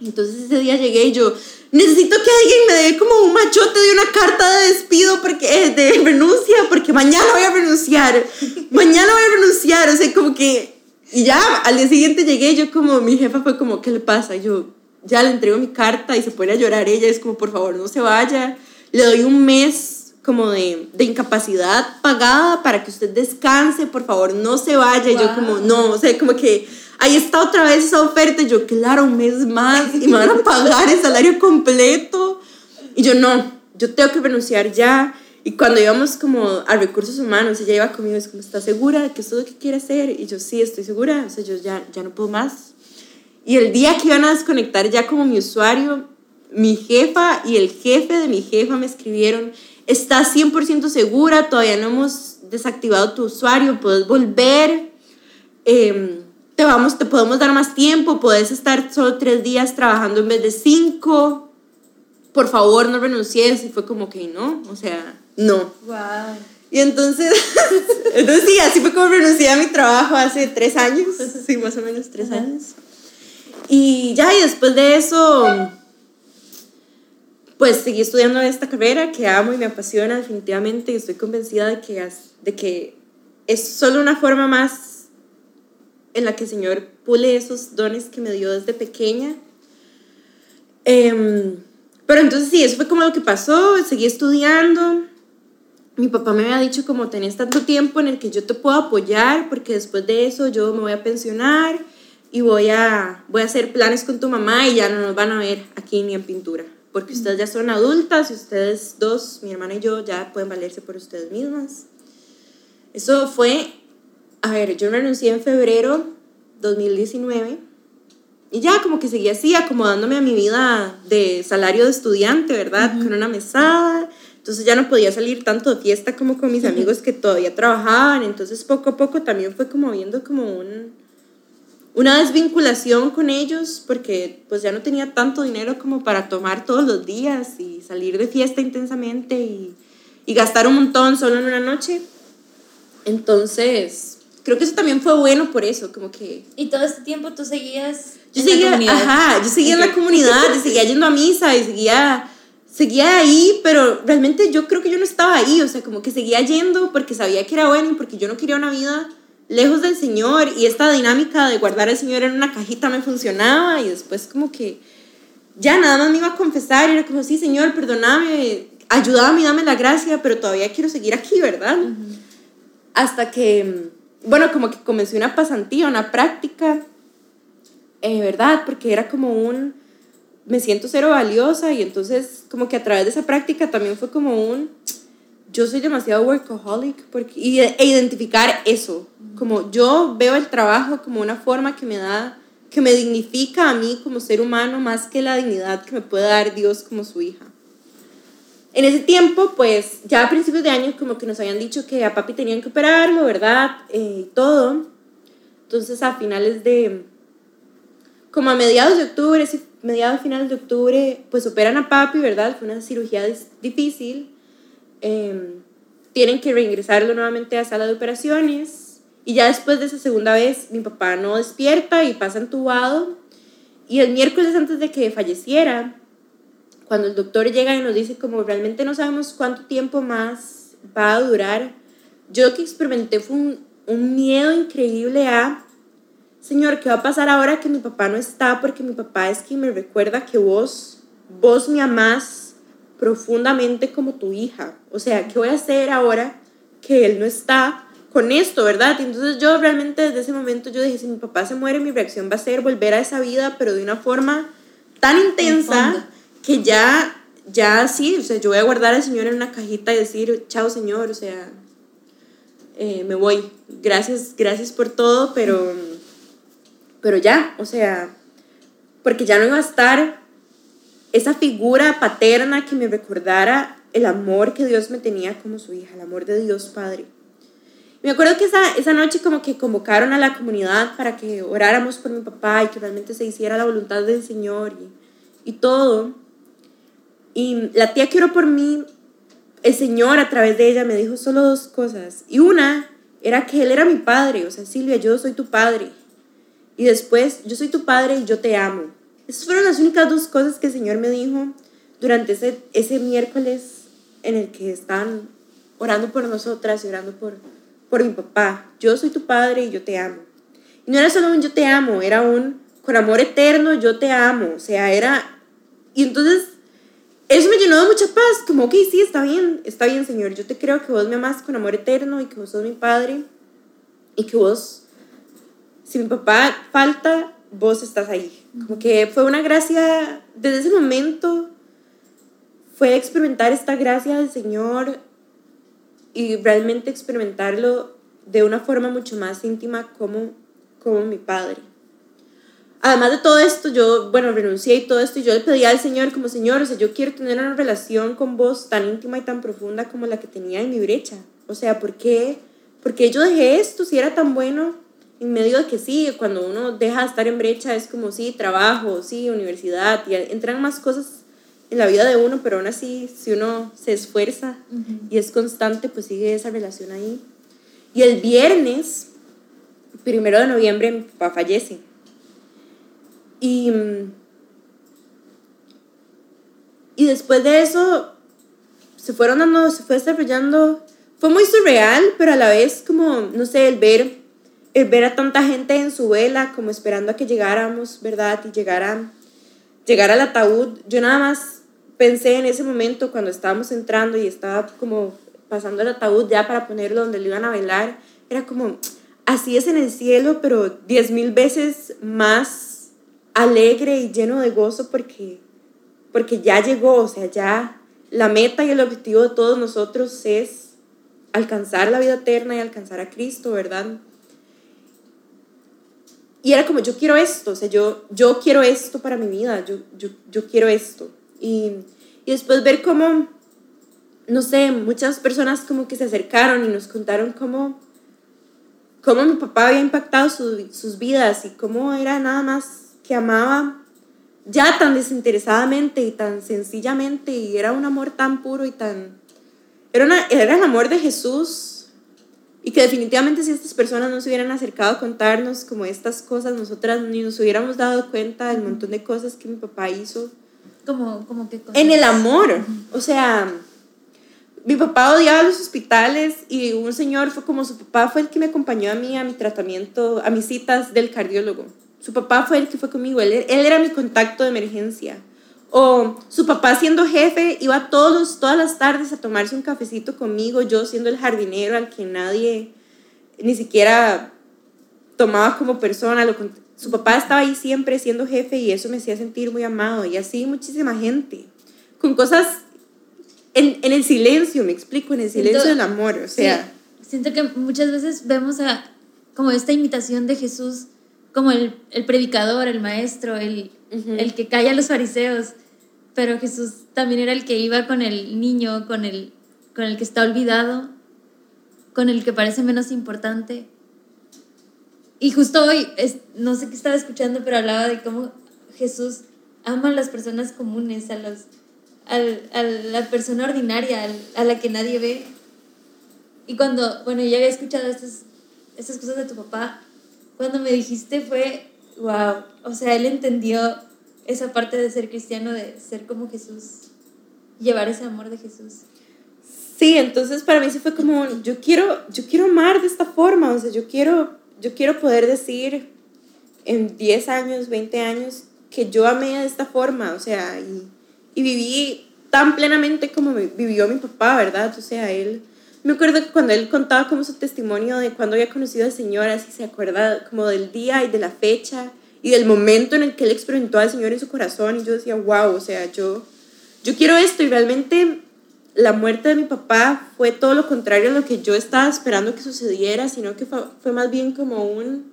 Entonces ese día llegué y yo, necesito que alguien me dé como un machote de una carta de despido, porque, eh, de renuncia, porque mañana voy a renunciar. Mañana voy a renunciar. O sea, como que... Y ya, al día siguiente llegué yo como, mi jefa fue como, ¿qué le pasa? Y yo ya le entrego mi carta y se pone a llorar ella. Es como, por favor, no se vaya. Le doy un mes como de, de, incapacidad pagada para que usted descanse, por favor, no se vaya. Y yo como, no, o sea, como que ahí está otra vez esa oferta. Y yo, claro, un mes más y me van a pagar el salario completo. Y yo, no, yo tengo que renunciar ya. Y cuando íbamos como a recursos humanos, ella iba conmigo, es como, ¿está segura de que esto es lo que quiere hacer? Y yo, sí, estoy segura, o sea, yo ya, ya no puedo más. Y el día que iban a desconectar ya como mi usuario, mi jefa y el jefe de mi jefa me escribieron estás 100% segura, todavía no hemos desactivado tu usuario, puedes volver, em, te, vamos, te podemos dar más tiempo, puedes estar solo tres días trabajando en vez de cinco, por favor no renuncies, y fue como que no, o sea, no. Wow. Y entonces, entonces sí, así fue como renuncié a mi trabajo hace tres años, sí, más o menos tres años. Y ya, y después de eso pues seguí estudiando esta carrera que amo y me apasiona definitivamente y estoy convencida de que, de que es solo una forma más en la que el Señor pule esos dones que me dio desde pequeña. Em, pero entonces sí, eso fue como lo que pasó, seguí estudiando. Mi papá me había dicho como tenés tanto tiempo en el que yo te puedo apoyar porque después de eso yo me voy a pensionar y voy a, voy a hacer planes con tu mamá y ya no nos van a ver aquí ni en pintura porque ustedes ya son adultas y ustedes dos, mi hermana y yo, ya pueden valerse por ustedes mismas. Eso fue, a ver, yo renuncié en febrero 2019 y ya como que seguía así, acomodándome a mi vida de salario de estudiante, ¿verdad? Con una mesada. Entonces ya no podía salir tanto de fiesta como con mis amigos que todavía trabajaban. Entonces poco a poco también fue como viendo como un una desvinculación con ellos porque pues ya no tenía tanto dinero como para tomar todos los días y salir de fiesta intensamente y, y gastar un montón solo en una noche. Entonces, creo que eso también fue bueno por eso, como que... ¿Y todo este tiempo tú seguías yo en seguía, la comunidad? Ajá, yo seguía en la comunidad, yo seguía yendo a misa y seguía seguía ahí, pero realmente yo creo que yo no estaba ahí, o sea, como que seguía yendo porque sabía que era bueno y porque yo no quería una vida lejos del Señor y esta dinámica de guardar al Señor en una cajita me funcionaba y después como que ya nada más me iba a confesar y era como, sí, Señor, perdóname, ayúdame, dame la gracia, pero todavía quiero seguir aquí, ¿verdad? Hasta que, bueno, como que comencé una pasantía, una práctica, eh, ¿verdad? Porque era como un, me siento cero valiosa y entonces como que a través de esa práctica también fue como un, yo soy demasiado workaholic porque, y, e identificar eso, como yo veo el trabajo como una forma que me da, que me dignifica a mí como ser humano más que la dignidad que me puede dar Dios como su hija. En ese tiempo, pues ya a principios de año como que nos habían dicho que a papi tenían que operarlo, ¿verdad? Eh, todo. Entonces a finales de, como a mediados de octubre, mediados finales de octubre, pues operan a papi, ¿verdad? Fue una cirugía difícil. Em, tienen que reingresarlo nuevamente a sala de operaciones. Y ya después de esa segunda vez, mi papá no despierta y pasa entubado. Y el miércoles antes de que falleciera, cuando el doctor llega y nos dice como realmente no sabemos cuánto tiempo más va a durar, yo lo que experimenté fue un, un miedo increíble a, Señor, ¿qué va a pasar ahora que mi papá no está? Porque mi papá es quien me recuerda que vos, vos me amás profundamente como tu hija. O sea, ¿qué voy a hacer ahora que él no está con esto, verdad? Y entonces yo realmente desde ese momento yo dije, si mi papá se muere, mi reacción va a ser volver a esa vida, pero de una forma tan intensa que ya, ya sí, o sea, yo voy a guardar al Señor en una cajita y decir, chao Señor, o sea, eh, me voy. Gracias, gracias por todo, pero, pero ya, o sea, porque ya no iba a estar esa figura paterna que me recordara el amor que Dios me tenía como su hija, el amor de Dios Padre. Me acuerdo que esa, esa noche como que convocaron a la comunidad para que oráramos por mi papá y que realmente se hiciera la voluntad del Señor y, y todo. Y la tía que oró por mí, el Señor a través de ella me dijo solo dos cosas. Y una era que Él era mi padre, o sea, Silvia, yo soy tu padre. Y después, yo soy tu padre y yo te amo. Esas fueron las únicas dos cosas que el Señor me dijo durante ese, ese miércoles en el que estaban orando por nosotras y orando por, por mi papá. Yo soy tu padre y yo te amo. Y no era solo un yo te amo, era un con amor eterno yo te amo. O sea, era... Y entonces eso me llenó de mucha paz, como, ok, sí, está bien, está bien, Señor, yo te creo que vos me amas con amor eterno y que vos sos mi Padre y que vos, si mi papá falta, vos estás ahí. Como que fue una gracia, desde ese momento fue experimentar esta gracia del Señor y realmente experimentarlo de una forma mucho más íntima como, como mi Padre además de todo esto, yo, bueno, renuncié y todo esto, y yo le pedí al Señor como, Señor, o sea, yo quiero tener una relación con vos tan íntima y tan profunda como la que tenía en mi brecha. O sea, ¿por qué? Porque yo dejé esto si era tan bueno en medio de que sí, cuando uno deja de estar en brecha es como, sí, trabajo, sí, universidad, y entran más cosas en la vida de uno, pero aún así, si uno se esfuerza y es constante, pues sigue esa relación ahí. Y el viernes, primero de noviembre, mi papá fallece. Y, y después de eso, se fueron dando, se fue desarrollando, fue muy surreal, pero a la vez como, no sé, el ver, ver a tanta gente en su vela, como esperando a que llegáramos, ¿verdad? Y llegara, llegar al ataúd. Yo nada más pensé en ese momento cuando estábamos entrando y estaba como pasando el ataúd ya para ponerlo donde le iban a velar, era como, así es en el cielo, pero diez mil veces más alegre y lleno de gozo porque, porque ya llegó, o sea, ya la meta y el objetivo de todos nosotros es alcanzar la vida eterna y alcanzar a Cristo, ¿verdad? Y era como, yo quiero esto, o sea, yo, yo quiero esto para mi vida, yo, yo, yo quiero esto. Y, y después ver cómo, no sé, muchas personas como que se acercaron y nos contaron cómo, cómo mi papá había impactado sus vidas y cómo era nada más que amaba ya tan desinteresadamente y tan sencillamente y era un amor tan puro y tan... Era, una, era el amor de Jesús y que definitivamente si estas personas no se hubieran acercado a contarnos como estas cosas, nosotras ni nos hubiéramos dado cuenta del montón de cosas que mi papá hizo Como, como que En el amor. O sea, mi papá odiaba los hospitales y un señor fue como su papá fue el que me acompañó a mí a mi tratamiento, a mis citas del cardiólogo. Su papá fue el que fue conmigo, él, él era mi contacto de emergencia. O su papá siendo jefe iba todos, todas las tardes a tomarse un cafecito conmigo, yo siendo el jardinero al que nadie ni siquiera tomaba como persona. Lo, su papá estaba ahí siempre siendo jefe y eso me hacía sentir muy amado. Y así muchísima gente, con cosas en, en el silencio, me explico, en el silencio del amor. O sea, siento que muchas veces vemos a como esta imitación de Jesús como el, el predicador, el maestro, el, el que calla a los fariseos, pero Jesús también era el que iba con el niño, con el, con el que está olvidado, con el que parece menos importante. Y justo hoy, es, no sé qué estaba escuchando, pero hablaba de cómo Jesús ama a las personas comunes, a, los, a la persona ordinaria, a la que nadie ve. Y cuando, bueno, ya había escuchado estas, estas cosas de tu papá, cuando me dijiste fue, wow, o sea, él entendió esa parte de ser cristiano, de ser como Jesús, llevar ese amor de Jesús. Sí, entonces para mí sí fue como, yo quiero, yo quiero amar de esta forma, o sea, yo quiero, yo quiero poder decir en 10 años, 20 años, que yo amé de esta forma, o sea, y, y viví tan plenamente como vivió mi papá, ¿verdad? O sea, él me acuerdo que cuando él contaba como su testimonio de cuando había conocido al Señor, así se acuerda como del día y de la fecha y del momento en el que él experimentó al Señor en su corazón y yo decía, wow, o sea, yo, yo quiero esto y realmente la muerte de mi papá fue todo lo contrario a lo que yo estaba esperando que sucediera, sino que fue, fue más bien como un...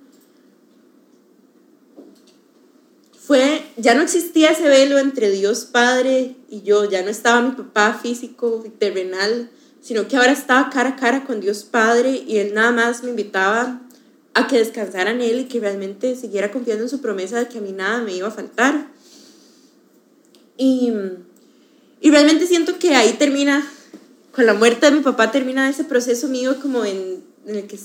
Fue, ya no existía ese velo entre Dios Padre y yo, ya no estaba mi papá físico y terrenal, sino que ahora estaba cara a cara con Dios Padre y Él nada más me invitaba a que descansara en Él y que realmente siguiera confiando en su promesa de que a mí nada me iba a faltar. Y, y realmente siento que ahí termina, con la muerte de mi papá termina ese proceso mío como en, en el que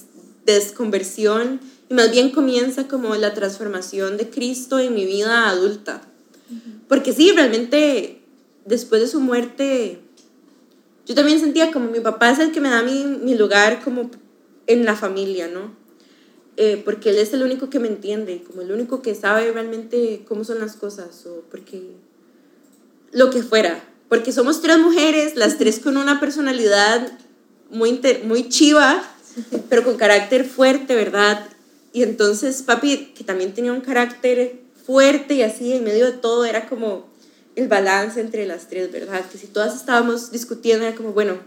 desconversión y más bien comienza como la transformación de Cristo en mi vida adulta. Porque sí, realmente después de su muerte yo también sentía como mi papá es el que me da mi, mi lugar como en la familia, ¿no? Eh, porque él es el único que me entiende, como el único que sabe realmente cómo son las cosas, o porque lo que fuera. Porque somos tres mujeres, las tres con una personalidad muy, muy chiva, pero con carácter fuerte, ¿verdad? Y entonces papi, que también tenía un carácter fuerte y así, en medio de todo, era como el balance entre las tres, ¿verdad? Que si todas estábamos discutiendo era como, bueno,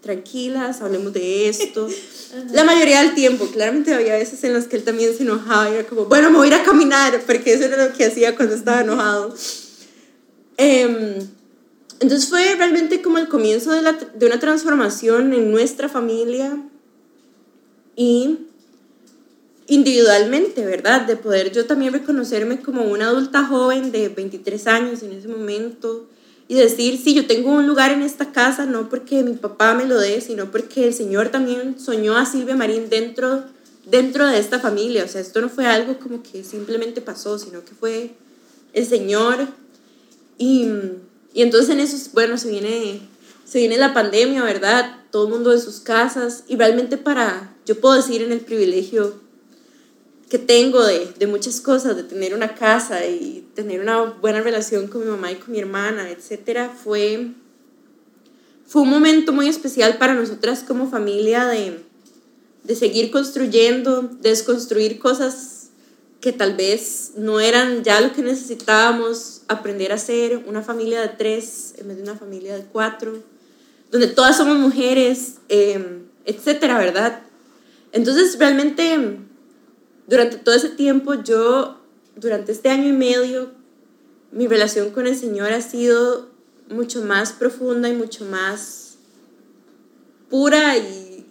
tranquilas, hablemos de esto. La mayoría del tiempo, claramente había veces en las que él también se enojaba y era como, bueno, me voy a ir a caminar, porque eso era lo que hacía cuando estaba enojado. Em, entonces fue realmente como el comienzo de, la, de una transformación en nuestra familia y individualmente, ¿verdad? De poder yo también reconocerme como una adulta joven de 23 años en ese momento y decir, sí, yo tengo un lugar en esta casa, no porque mi papá me lo dé, sino porque el Señor también soñó a Silvia Marín dentro, dentro de esta familia. O sea, esto no fue algo como que simplemente pasó, sino que fue el Señor. Y, y entonces en eso, bueno, se viene, se viene la pandemia, ¿verdad? Todo el mundo de sus casas y realmente para, yo puedo decir en el privilegio que tengo de, de, muchas cosas, de tener una casa y tener una buena relación con mi mamá y con mi hermana, etcétera, fue, fue un momento muy especial para nosotras como familia de, de seguir construyendo, desconstruir cosas que tal vez no eran ya lo que necesitábamos aprender a hacer, una familia de tres en vez de una familia de cuatro, donde todas somos mujeres, eh, etcétera, ¿verdad? Entonces realmente durante todo ese tiempo yo, durante este año y medio, mi relación con el Señor ha sido mucho más profunda y mucho más pura y,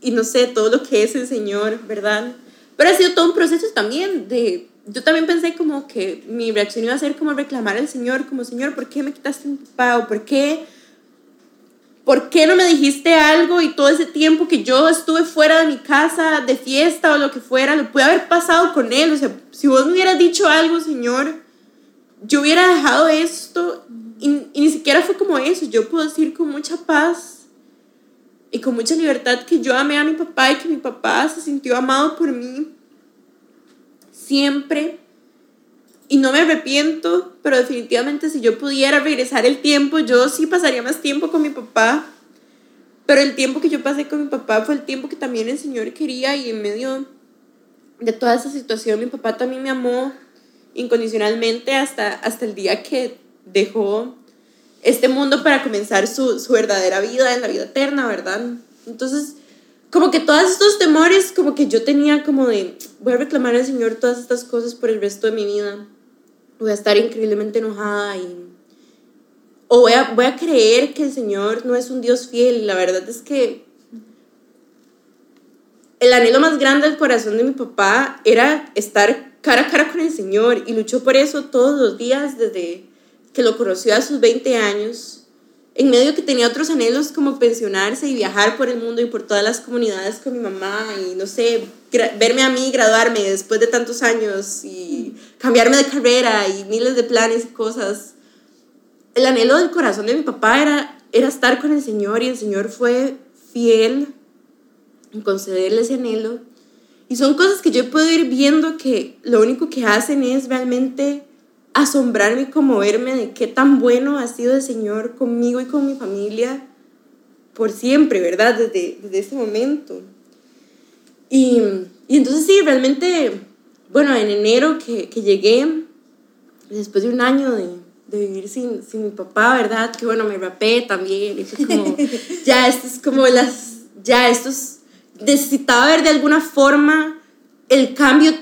y no sé, todo lo que es el Señor, ¿verdad? Pero ha sido todo un proceso también de... Yo también pensé como que mi reacción iba a ser como reclamar al Señor, como Señor, ¿por qué me quitaste un papá? ¿O por qué ¿por qué no me dijiste algo y todo ese tiempo que yo estuve fuera de mi casa, de fiesta o lo que fuera, lo pude haber pasado con él? O sea, si vos me hubieras dicho algo, Señor, yo hubiera dejado esto y, y ni siquiera fue como eso. Yo puedo decir con mucha paz y con mucha libertad que yo amé a mi papá y que mi papá se sintió amado por mí siempre. Y no me arrepiento, pero definitivamente si yo pudiera regresar el tiempo, yo sí pasaría más tiempo con mi papá. Pero el tiempo que yo pasé con mi papá fue el tiempo que también el Señor quería y en medio de toda esa situación mi papá también me amó incondicionalmente hasta, hasta el día que dejó este mundo para comenzar su, su verdadera vida en la vida eterna, ¿verdad? Entonces, como que todos estos temores, como que yo tenía como de, voy a reclamar al Señor todas estas cosas por el resto de mi vida, voy a estar increíblemente enojada y... O voy a, voy a creer que el Señor no es un Dios fiel. La verdad es que el anhelo más grande del corazón de mi papá era estar cara a cara con el Señor y luchó por eso todos los días desde que lo conoció a sus 20 años, en medio que tenía otros anhelos como pensionarse y viajar por el mundo y por todas las comunidades con mi mamá y no sé, verme a mí graduarme después de tantos años y cambiarme de carrera y miles de planes y cosas. El anhelo del corazón de mi papá era, era estar con el Señor y el Señor fue fiel en concederle ese anhelo. Y son cosas que yo puedo ir viendo que lo único que hacen es realmente asombrarme y conmoverme de qué tan bueno ha sido el Señor conmigo y con mi familia por siempre, ¿verdad? Desde, desde ese momento. Y, y, entonces sí, realmente, bueno, en enero que, que llegué, después de un año de, de vivir sin, sin, mi papá, ¿verdad? Que bueno, me rapé también, y fue como, ya, esto es como las, ya, esto es, necesitaba ver de alguna forma el cambio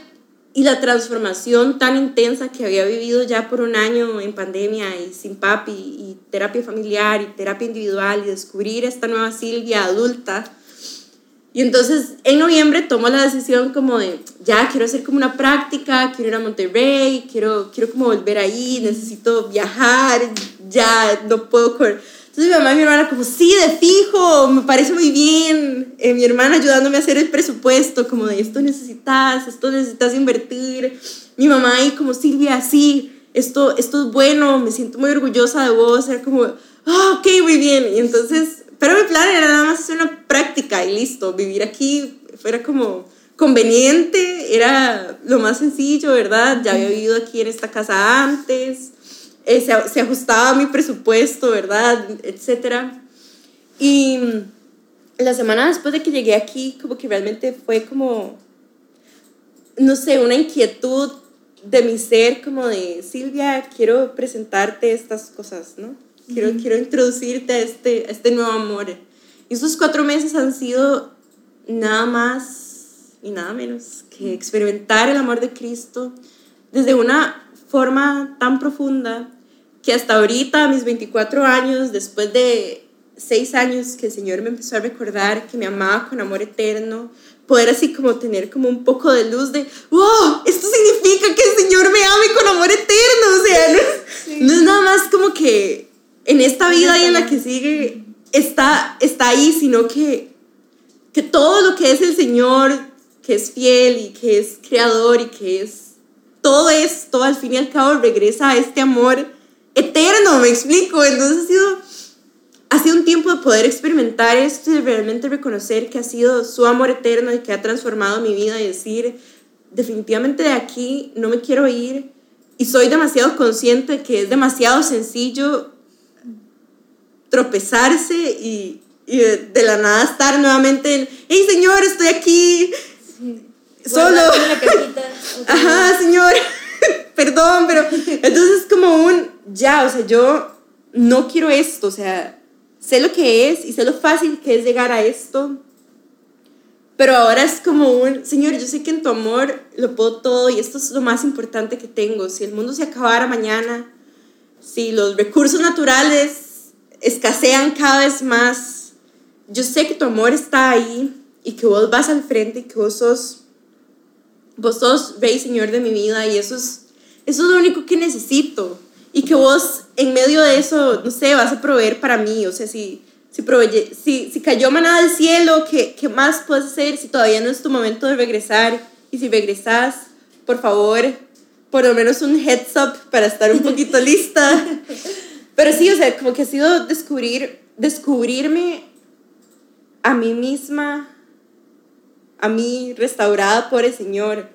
y la transformación tan intensa que había vivido ya por un año en pandemia y sin papi y terapia familiar y terapia individual y descubrir esta nueva Silvia adulta. Y entonces en noviembre tomo la decisión como de, ya quiero hacer como una práctica, quiero ir a Monterrey, quiero, quiero como volver ahí, necesito viajar, ya no puedo correr entonces mi mamá y mi hermana como, sí, de fijo, me parece muy bien. Eh, mi hermana ayudándome a hacer el presupuesto, como de esto necesitas, esto necesitas invertir. Mi mamá ahí como, Silvia, sí, esto, esto es bueno, me siento muy orgullosa de vos. Era como, ah, ok, muy bien. Y entonces, pero mi plan era nada más hacer una práctica y listo, vivir aquí fuera como conveniente, era lo más sencillo, ¿verdad? Ya había vivido aquí en esta casa antes eh, se, ajustaba a mi presupuesto, ¿verdad? Etcétera. Y la semana después de que llegué aquí, como que realmente fue como, no sé, una inquietud de mi ser, como de, Silvia, quiero presentarte estas cosas, ¿no? Quiero, quiero introducirte a este, a este nuevo amor. Y esos cuatro meses han sido nada más y nada menos que experimentar el amor de Cristo desde una forma tan profunda que hasta ahorita, a mis 24 años, después de seis años que el Señor me empezó a recordar que me amaba con amor eterno, poder así como tener como un poco de luz de, wow, esto significa que el Señor me ame con amor eterno, o sea, no, es nada más como que en esta vida y en la que sigue está, está ahí, sino que, que todo lo que es el Señor, que es fiel y que es creador y que es todo esto, al fin y al cabo regresa a este amor eterno, me explico. Entonces ha sido, ha sido un tiempo de poder experimentar esto y realmente reconocer que ha sido su amor eterno y que ha transformado mi vida y decir, definitivamente de aquí no me quiero ir y soy demasiado consciente de que es demasiado sencillo tropezarse y, y de, la nada estar nuevamente en, hey señor, estoy aquí. Solo. Ajá, señor. Perdón, pero entonces como un, ya, o sea, yo no quiero esto, o sea, sé lo que es y sé lo fácil que es llegar a esto, pero ahora es como un, Señor, yo sé que en tu amor lo puedo todo y esto es lo más importante que tengo. Si el mundo se acabara mañana, si los recursos naturales escasean cada vez más, yo sé que tu amor está ahí y que vos vas al frente y que vos sos, vos sos Rey Señor de mi vida y eso es, eso es lo único que necesito y que vos en medio de eso, no sé, vas a proveer para mí, o sea, si, si, si, si cayó manada del cielo, ¿qué, ¿qué más puedes hacer si todavía no es tu momento de regresar? Y si regresas, por favor, por lo menos un heads up para estar un poquito lista. Pero sí, o sea, como que ha sido descubrir, descubrirme a mí misma, a mí restaurada por el Señor.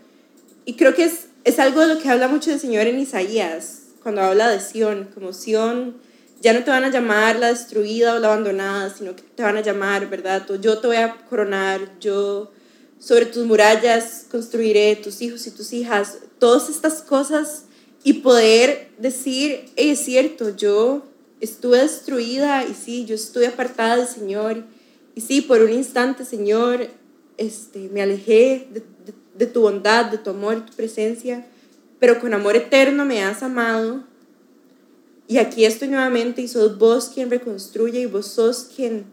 Y creo que es, es algo de lo que habla mucho el Señor en Isaías, cuando habla de Sión, como Sión, ya no te van a llamar la destruida o la abandonada, sino que te van a llamar, ¿verdad? Yo te voy a coronar, yo sobre tus murallas construiré tus hijos y tus hijas, todas estas cosas y poder decir, es cierto, yo estuve destruida y sí, yo estuve apartada del Señor y sí, por un instante, Señor, este, me alejé de, tu bondad, de tu amor, de tu presencia, pero con amor eterno me has amado y aquí estoy nuevamente y sos vos quien reconstruye y vos sos quien,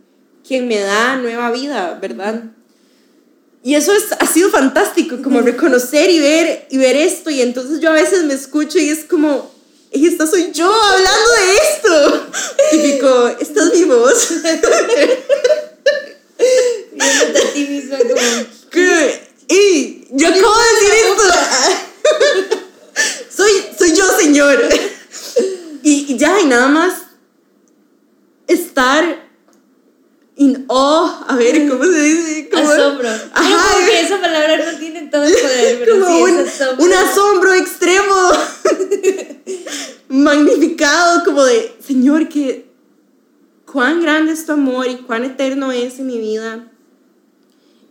quien me da nueva vida, ¿verdad? Y eso es, ha sido fantástico, como reconocer y ver, y ver esto. Y entonces yo a veces me escucho y es como, esta soy yo hablando de esto. Típico, esta es mi voz. Viéndote a ti mismo como... ¿Qué? ¡Ey! Yo acabo de decir esto. soy, soy yo, señor. Y, y ya, y nada más estar in awe, a ver, ¿cómo se dice? Como, Asombro. Ajá. Como que esa palabra no tiene todo el poder, pero como sí un, es asombro. un asombro extremo, magnificado, como de, Señor, que cuán grande es tu amor y cuán eterno es en mi vida.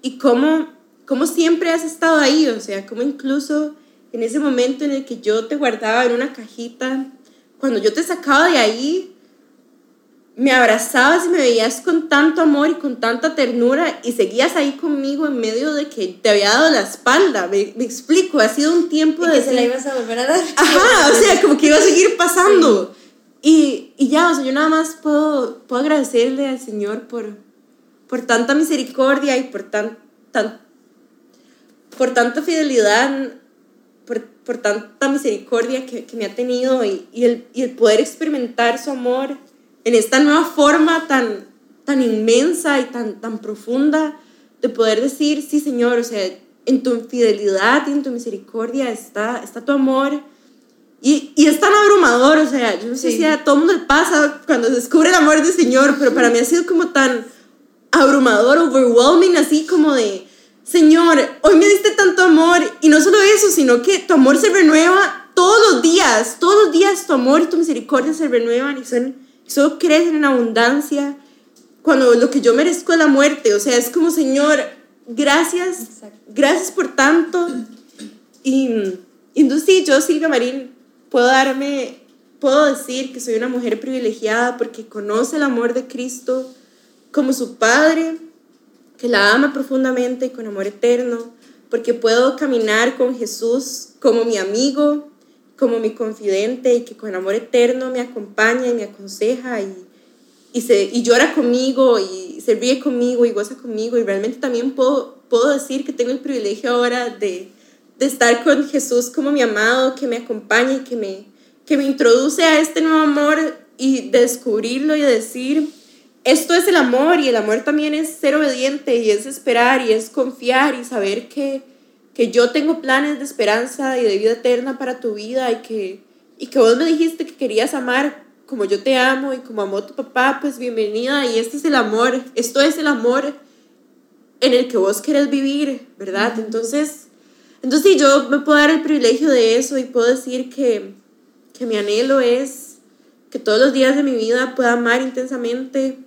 Y cómo, cómo siempre has estado ahí, o sea, cómo incluso en ese momento en el que yo te guardaba en una cajita, cuando yo te sacaba de ahí, me abrazabas y me veías con tanto amor y con tanta ternura y seguías ahí conmigo en medio de que te había dado la espalda. Me, me explico, ha sido un tiempo Y de... que se la ibas a volver a dar. Ajá, o sea, como que iba a seguir pasando. Y, y ya, o sea, yo nada más puedo, puedo agradecerle al Señor por, por tanta misericordia y por, tan, tan, por tanta fidelidad, por, por tanta misericordia que, que me ha tenido y, y, el, y el poder experimentar su amor en esta nueva forma tan, tan inmensa y tan, tan profunda de poder decir, sí, Señor, o sea, en tu fidelidad y en tu misericordia está, está tu amor. Y, y es tan abrumador, o sea, yo no sé Sí. si a todo mundo le pasa cuando se descubre el amor del Señor, pero para mí ha sido como tan abrumador, overwhelming, así como de, Señor, hoy me diste tanto amor, y no solo eso, sino que tu amor se renueva todos los días, todos los días tu amor y tu misericordia se renuevan y son, solo crecen en abundancia, cuando lo que yo merezco es la muerte, o sea, es como, Señor, gracias, Exacto. gracias por tanto, y, y entonces sí, yo, Silvia Marín, puedo darme, puedo decir que soy una mujer privilegiada porque conoce el amor de Cristo como su Padre, que la ama profundamente y con amor eterno, porque puedo caminar con Jesús como mi amigo, como mi confidente y que con amor eterno me acompaña y me aconseja y, y, se, y llora conmigo y se ríe conmigo y goza conmigo. Y realmente también puedo, puedo decir que tengo el privilegio ahora de, de estar con Jesús como mi amado, que me acompaña y que me, que me introduce a este nuevo amor y descubrirlo y decir, esto es el amor y el amor también es ser obediente y es esperar y es confiar y saber que, que yo tengo planes de esperanza y de vida eterna para tu vida y que, y que vos me dijiste que querías amar como yo te amo y como amó tu papá, pues bienvenida y este es el amor, esto es el amor en el que vos querés vivir, ¿verdad? Entonces, entonces sí, yo me puedo dar el privilegio de eso y puedo decir que, que mi anhelo es que todos los días de mi vida pueda amar intensamente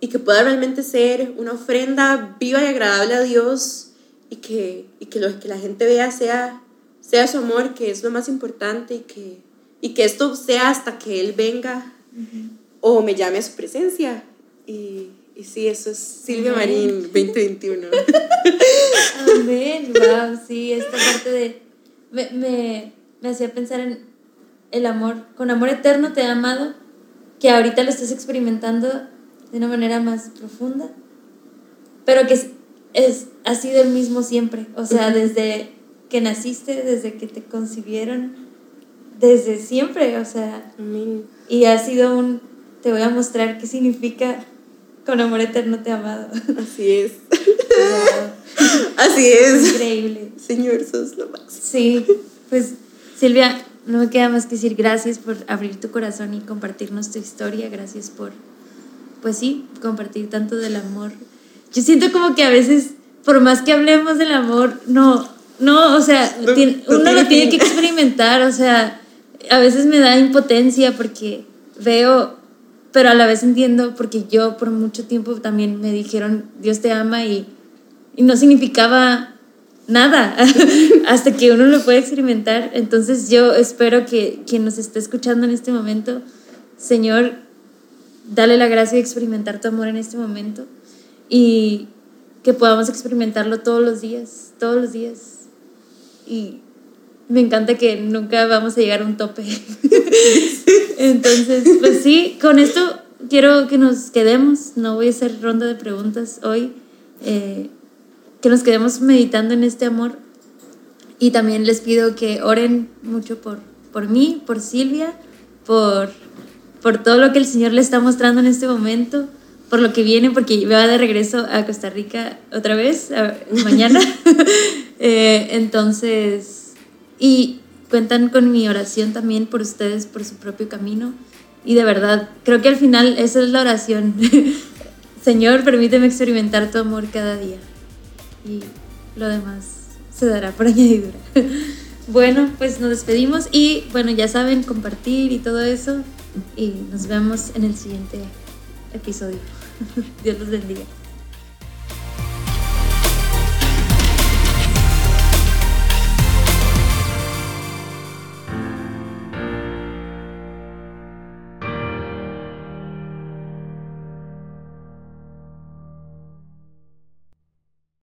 y que pueda realmente ser una ofrenda viva y agradable a Dios y que, y que lo que la gente vea sea, sea su amor, que es lo más importante y que, y que esto sea hasta que Él venga o me llame a su presencia. Y, y sí, eso es Silvia. Marín 2021. Amén, wow, sí, esta parte de... Me, me, me hacía pensar en el amor, con amor eterno te he amado, que ahorita lo estás experimentando de una manera más profunda, pero que es, ha sido el mismo siempre, o sea, desde que naciste, desde que te concibieron, desde siempre, o sea, Amén. y ha sido un, te voy a mostrar qué significa con amor eterno te he amado. Así es. Wow, Así es. increíble. Señor, sos lo máximo. Sí, pues Silvia, no me queda más que decir gracias por abrir tu corazón y compartirnos tu historia, gracias por, pues sí, compartir tanto del amor. Yo siento como que a veces, por más que hablemos del amor, no, no, o sea, uno lo tiene que experimentar, o sea, a veces me da impotencia porque veo, pero a la vez entiendo, porque yo por mucho tiempo también me dijeron, Dios te ama y, y no significaba nada hasta que uno lo puede experimentar. Entonces yo espero que quien nos esté escuchando en este momento, Señor, dale la gracia de experimentar tu amor en este momento y que podamos experimentarlo todos los días, todos los días. Y me encanta que nunca vamos a llegar a un tope. Entonces, pues sí, con esto quiero que nos quedemos. No voy a hacer ronda de preguntas hoy. Eh, que nos quedemos meditando en este amor. Y también les pido que oren mucho por, por mí, por Silvia, por, por todo lo que el Señor le está mostrando en este momento, por lo que viene, porque va de regreso a Costa Rica otra vez, mañana. Eh, entonces, y cuentan con mi oración también por ustedes, por su propio camino. Y de verdad, creo que al final esa es la oración. Señor, permíteme experimentar tu amor cada día y lo demás se dará por añadidura. bueno, pues nos despedimos y bueno, ya saben, compartir y todo eso y nos vemos en el siguiente episodio. Dios los bendiga.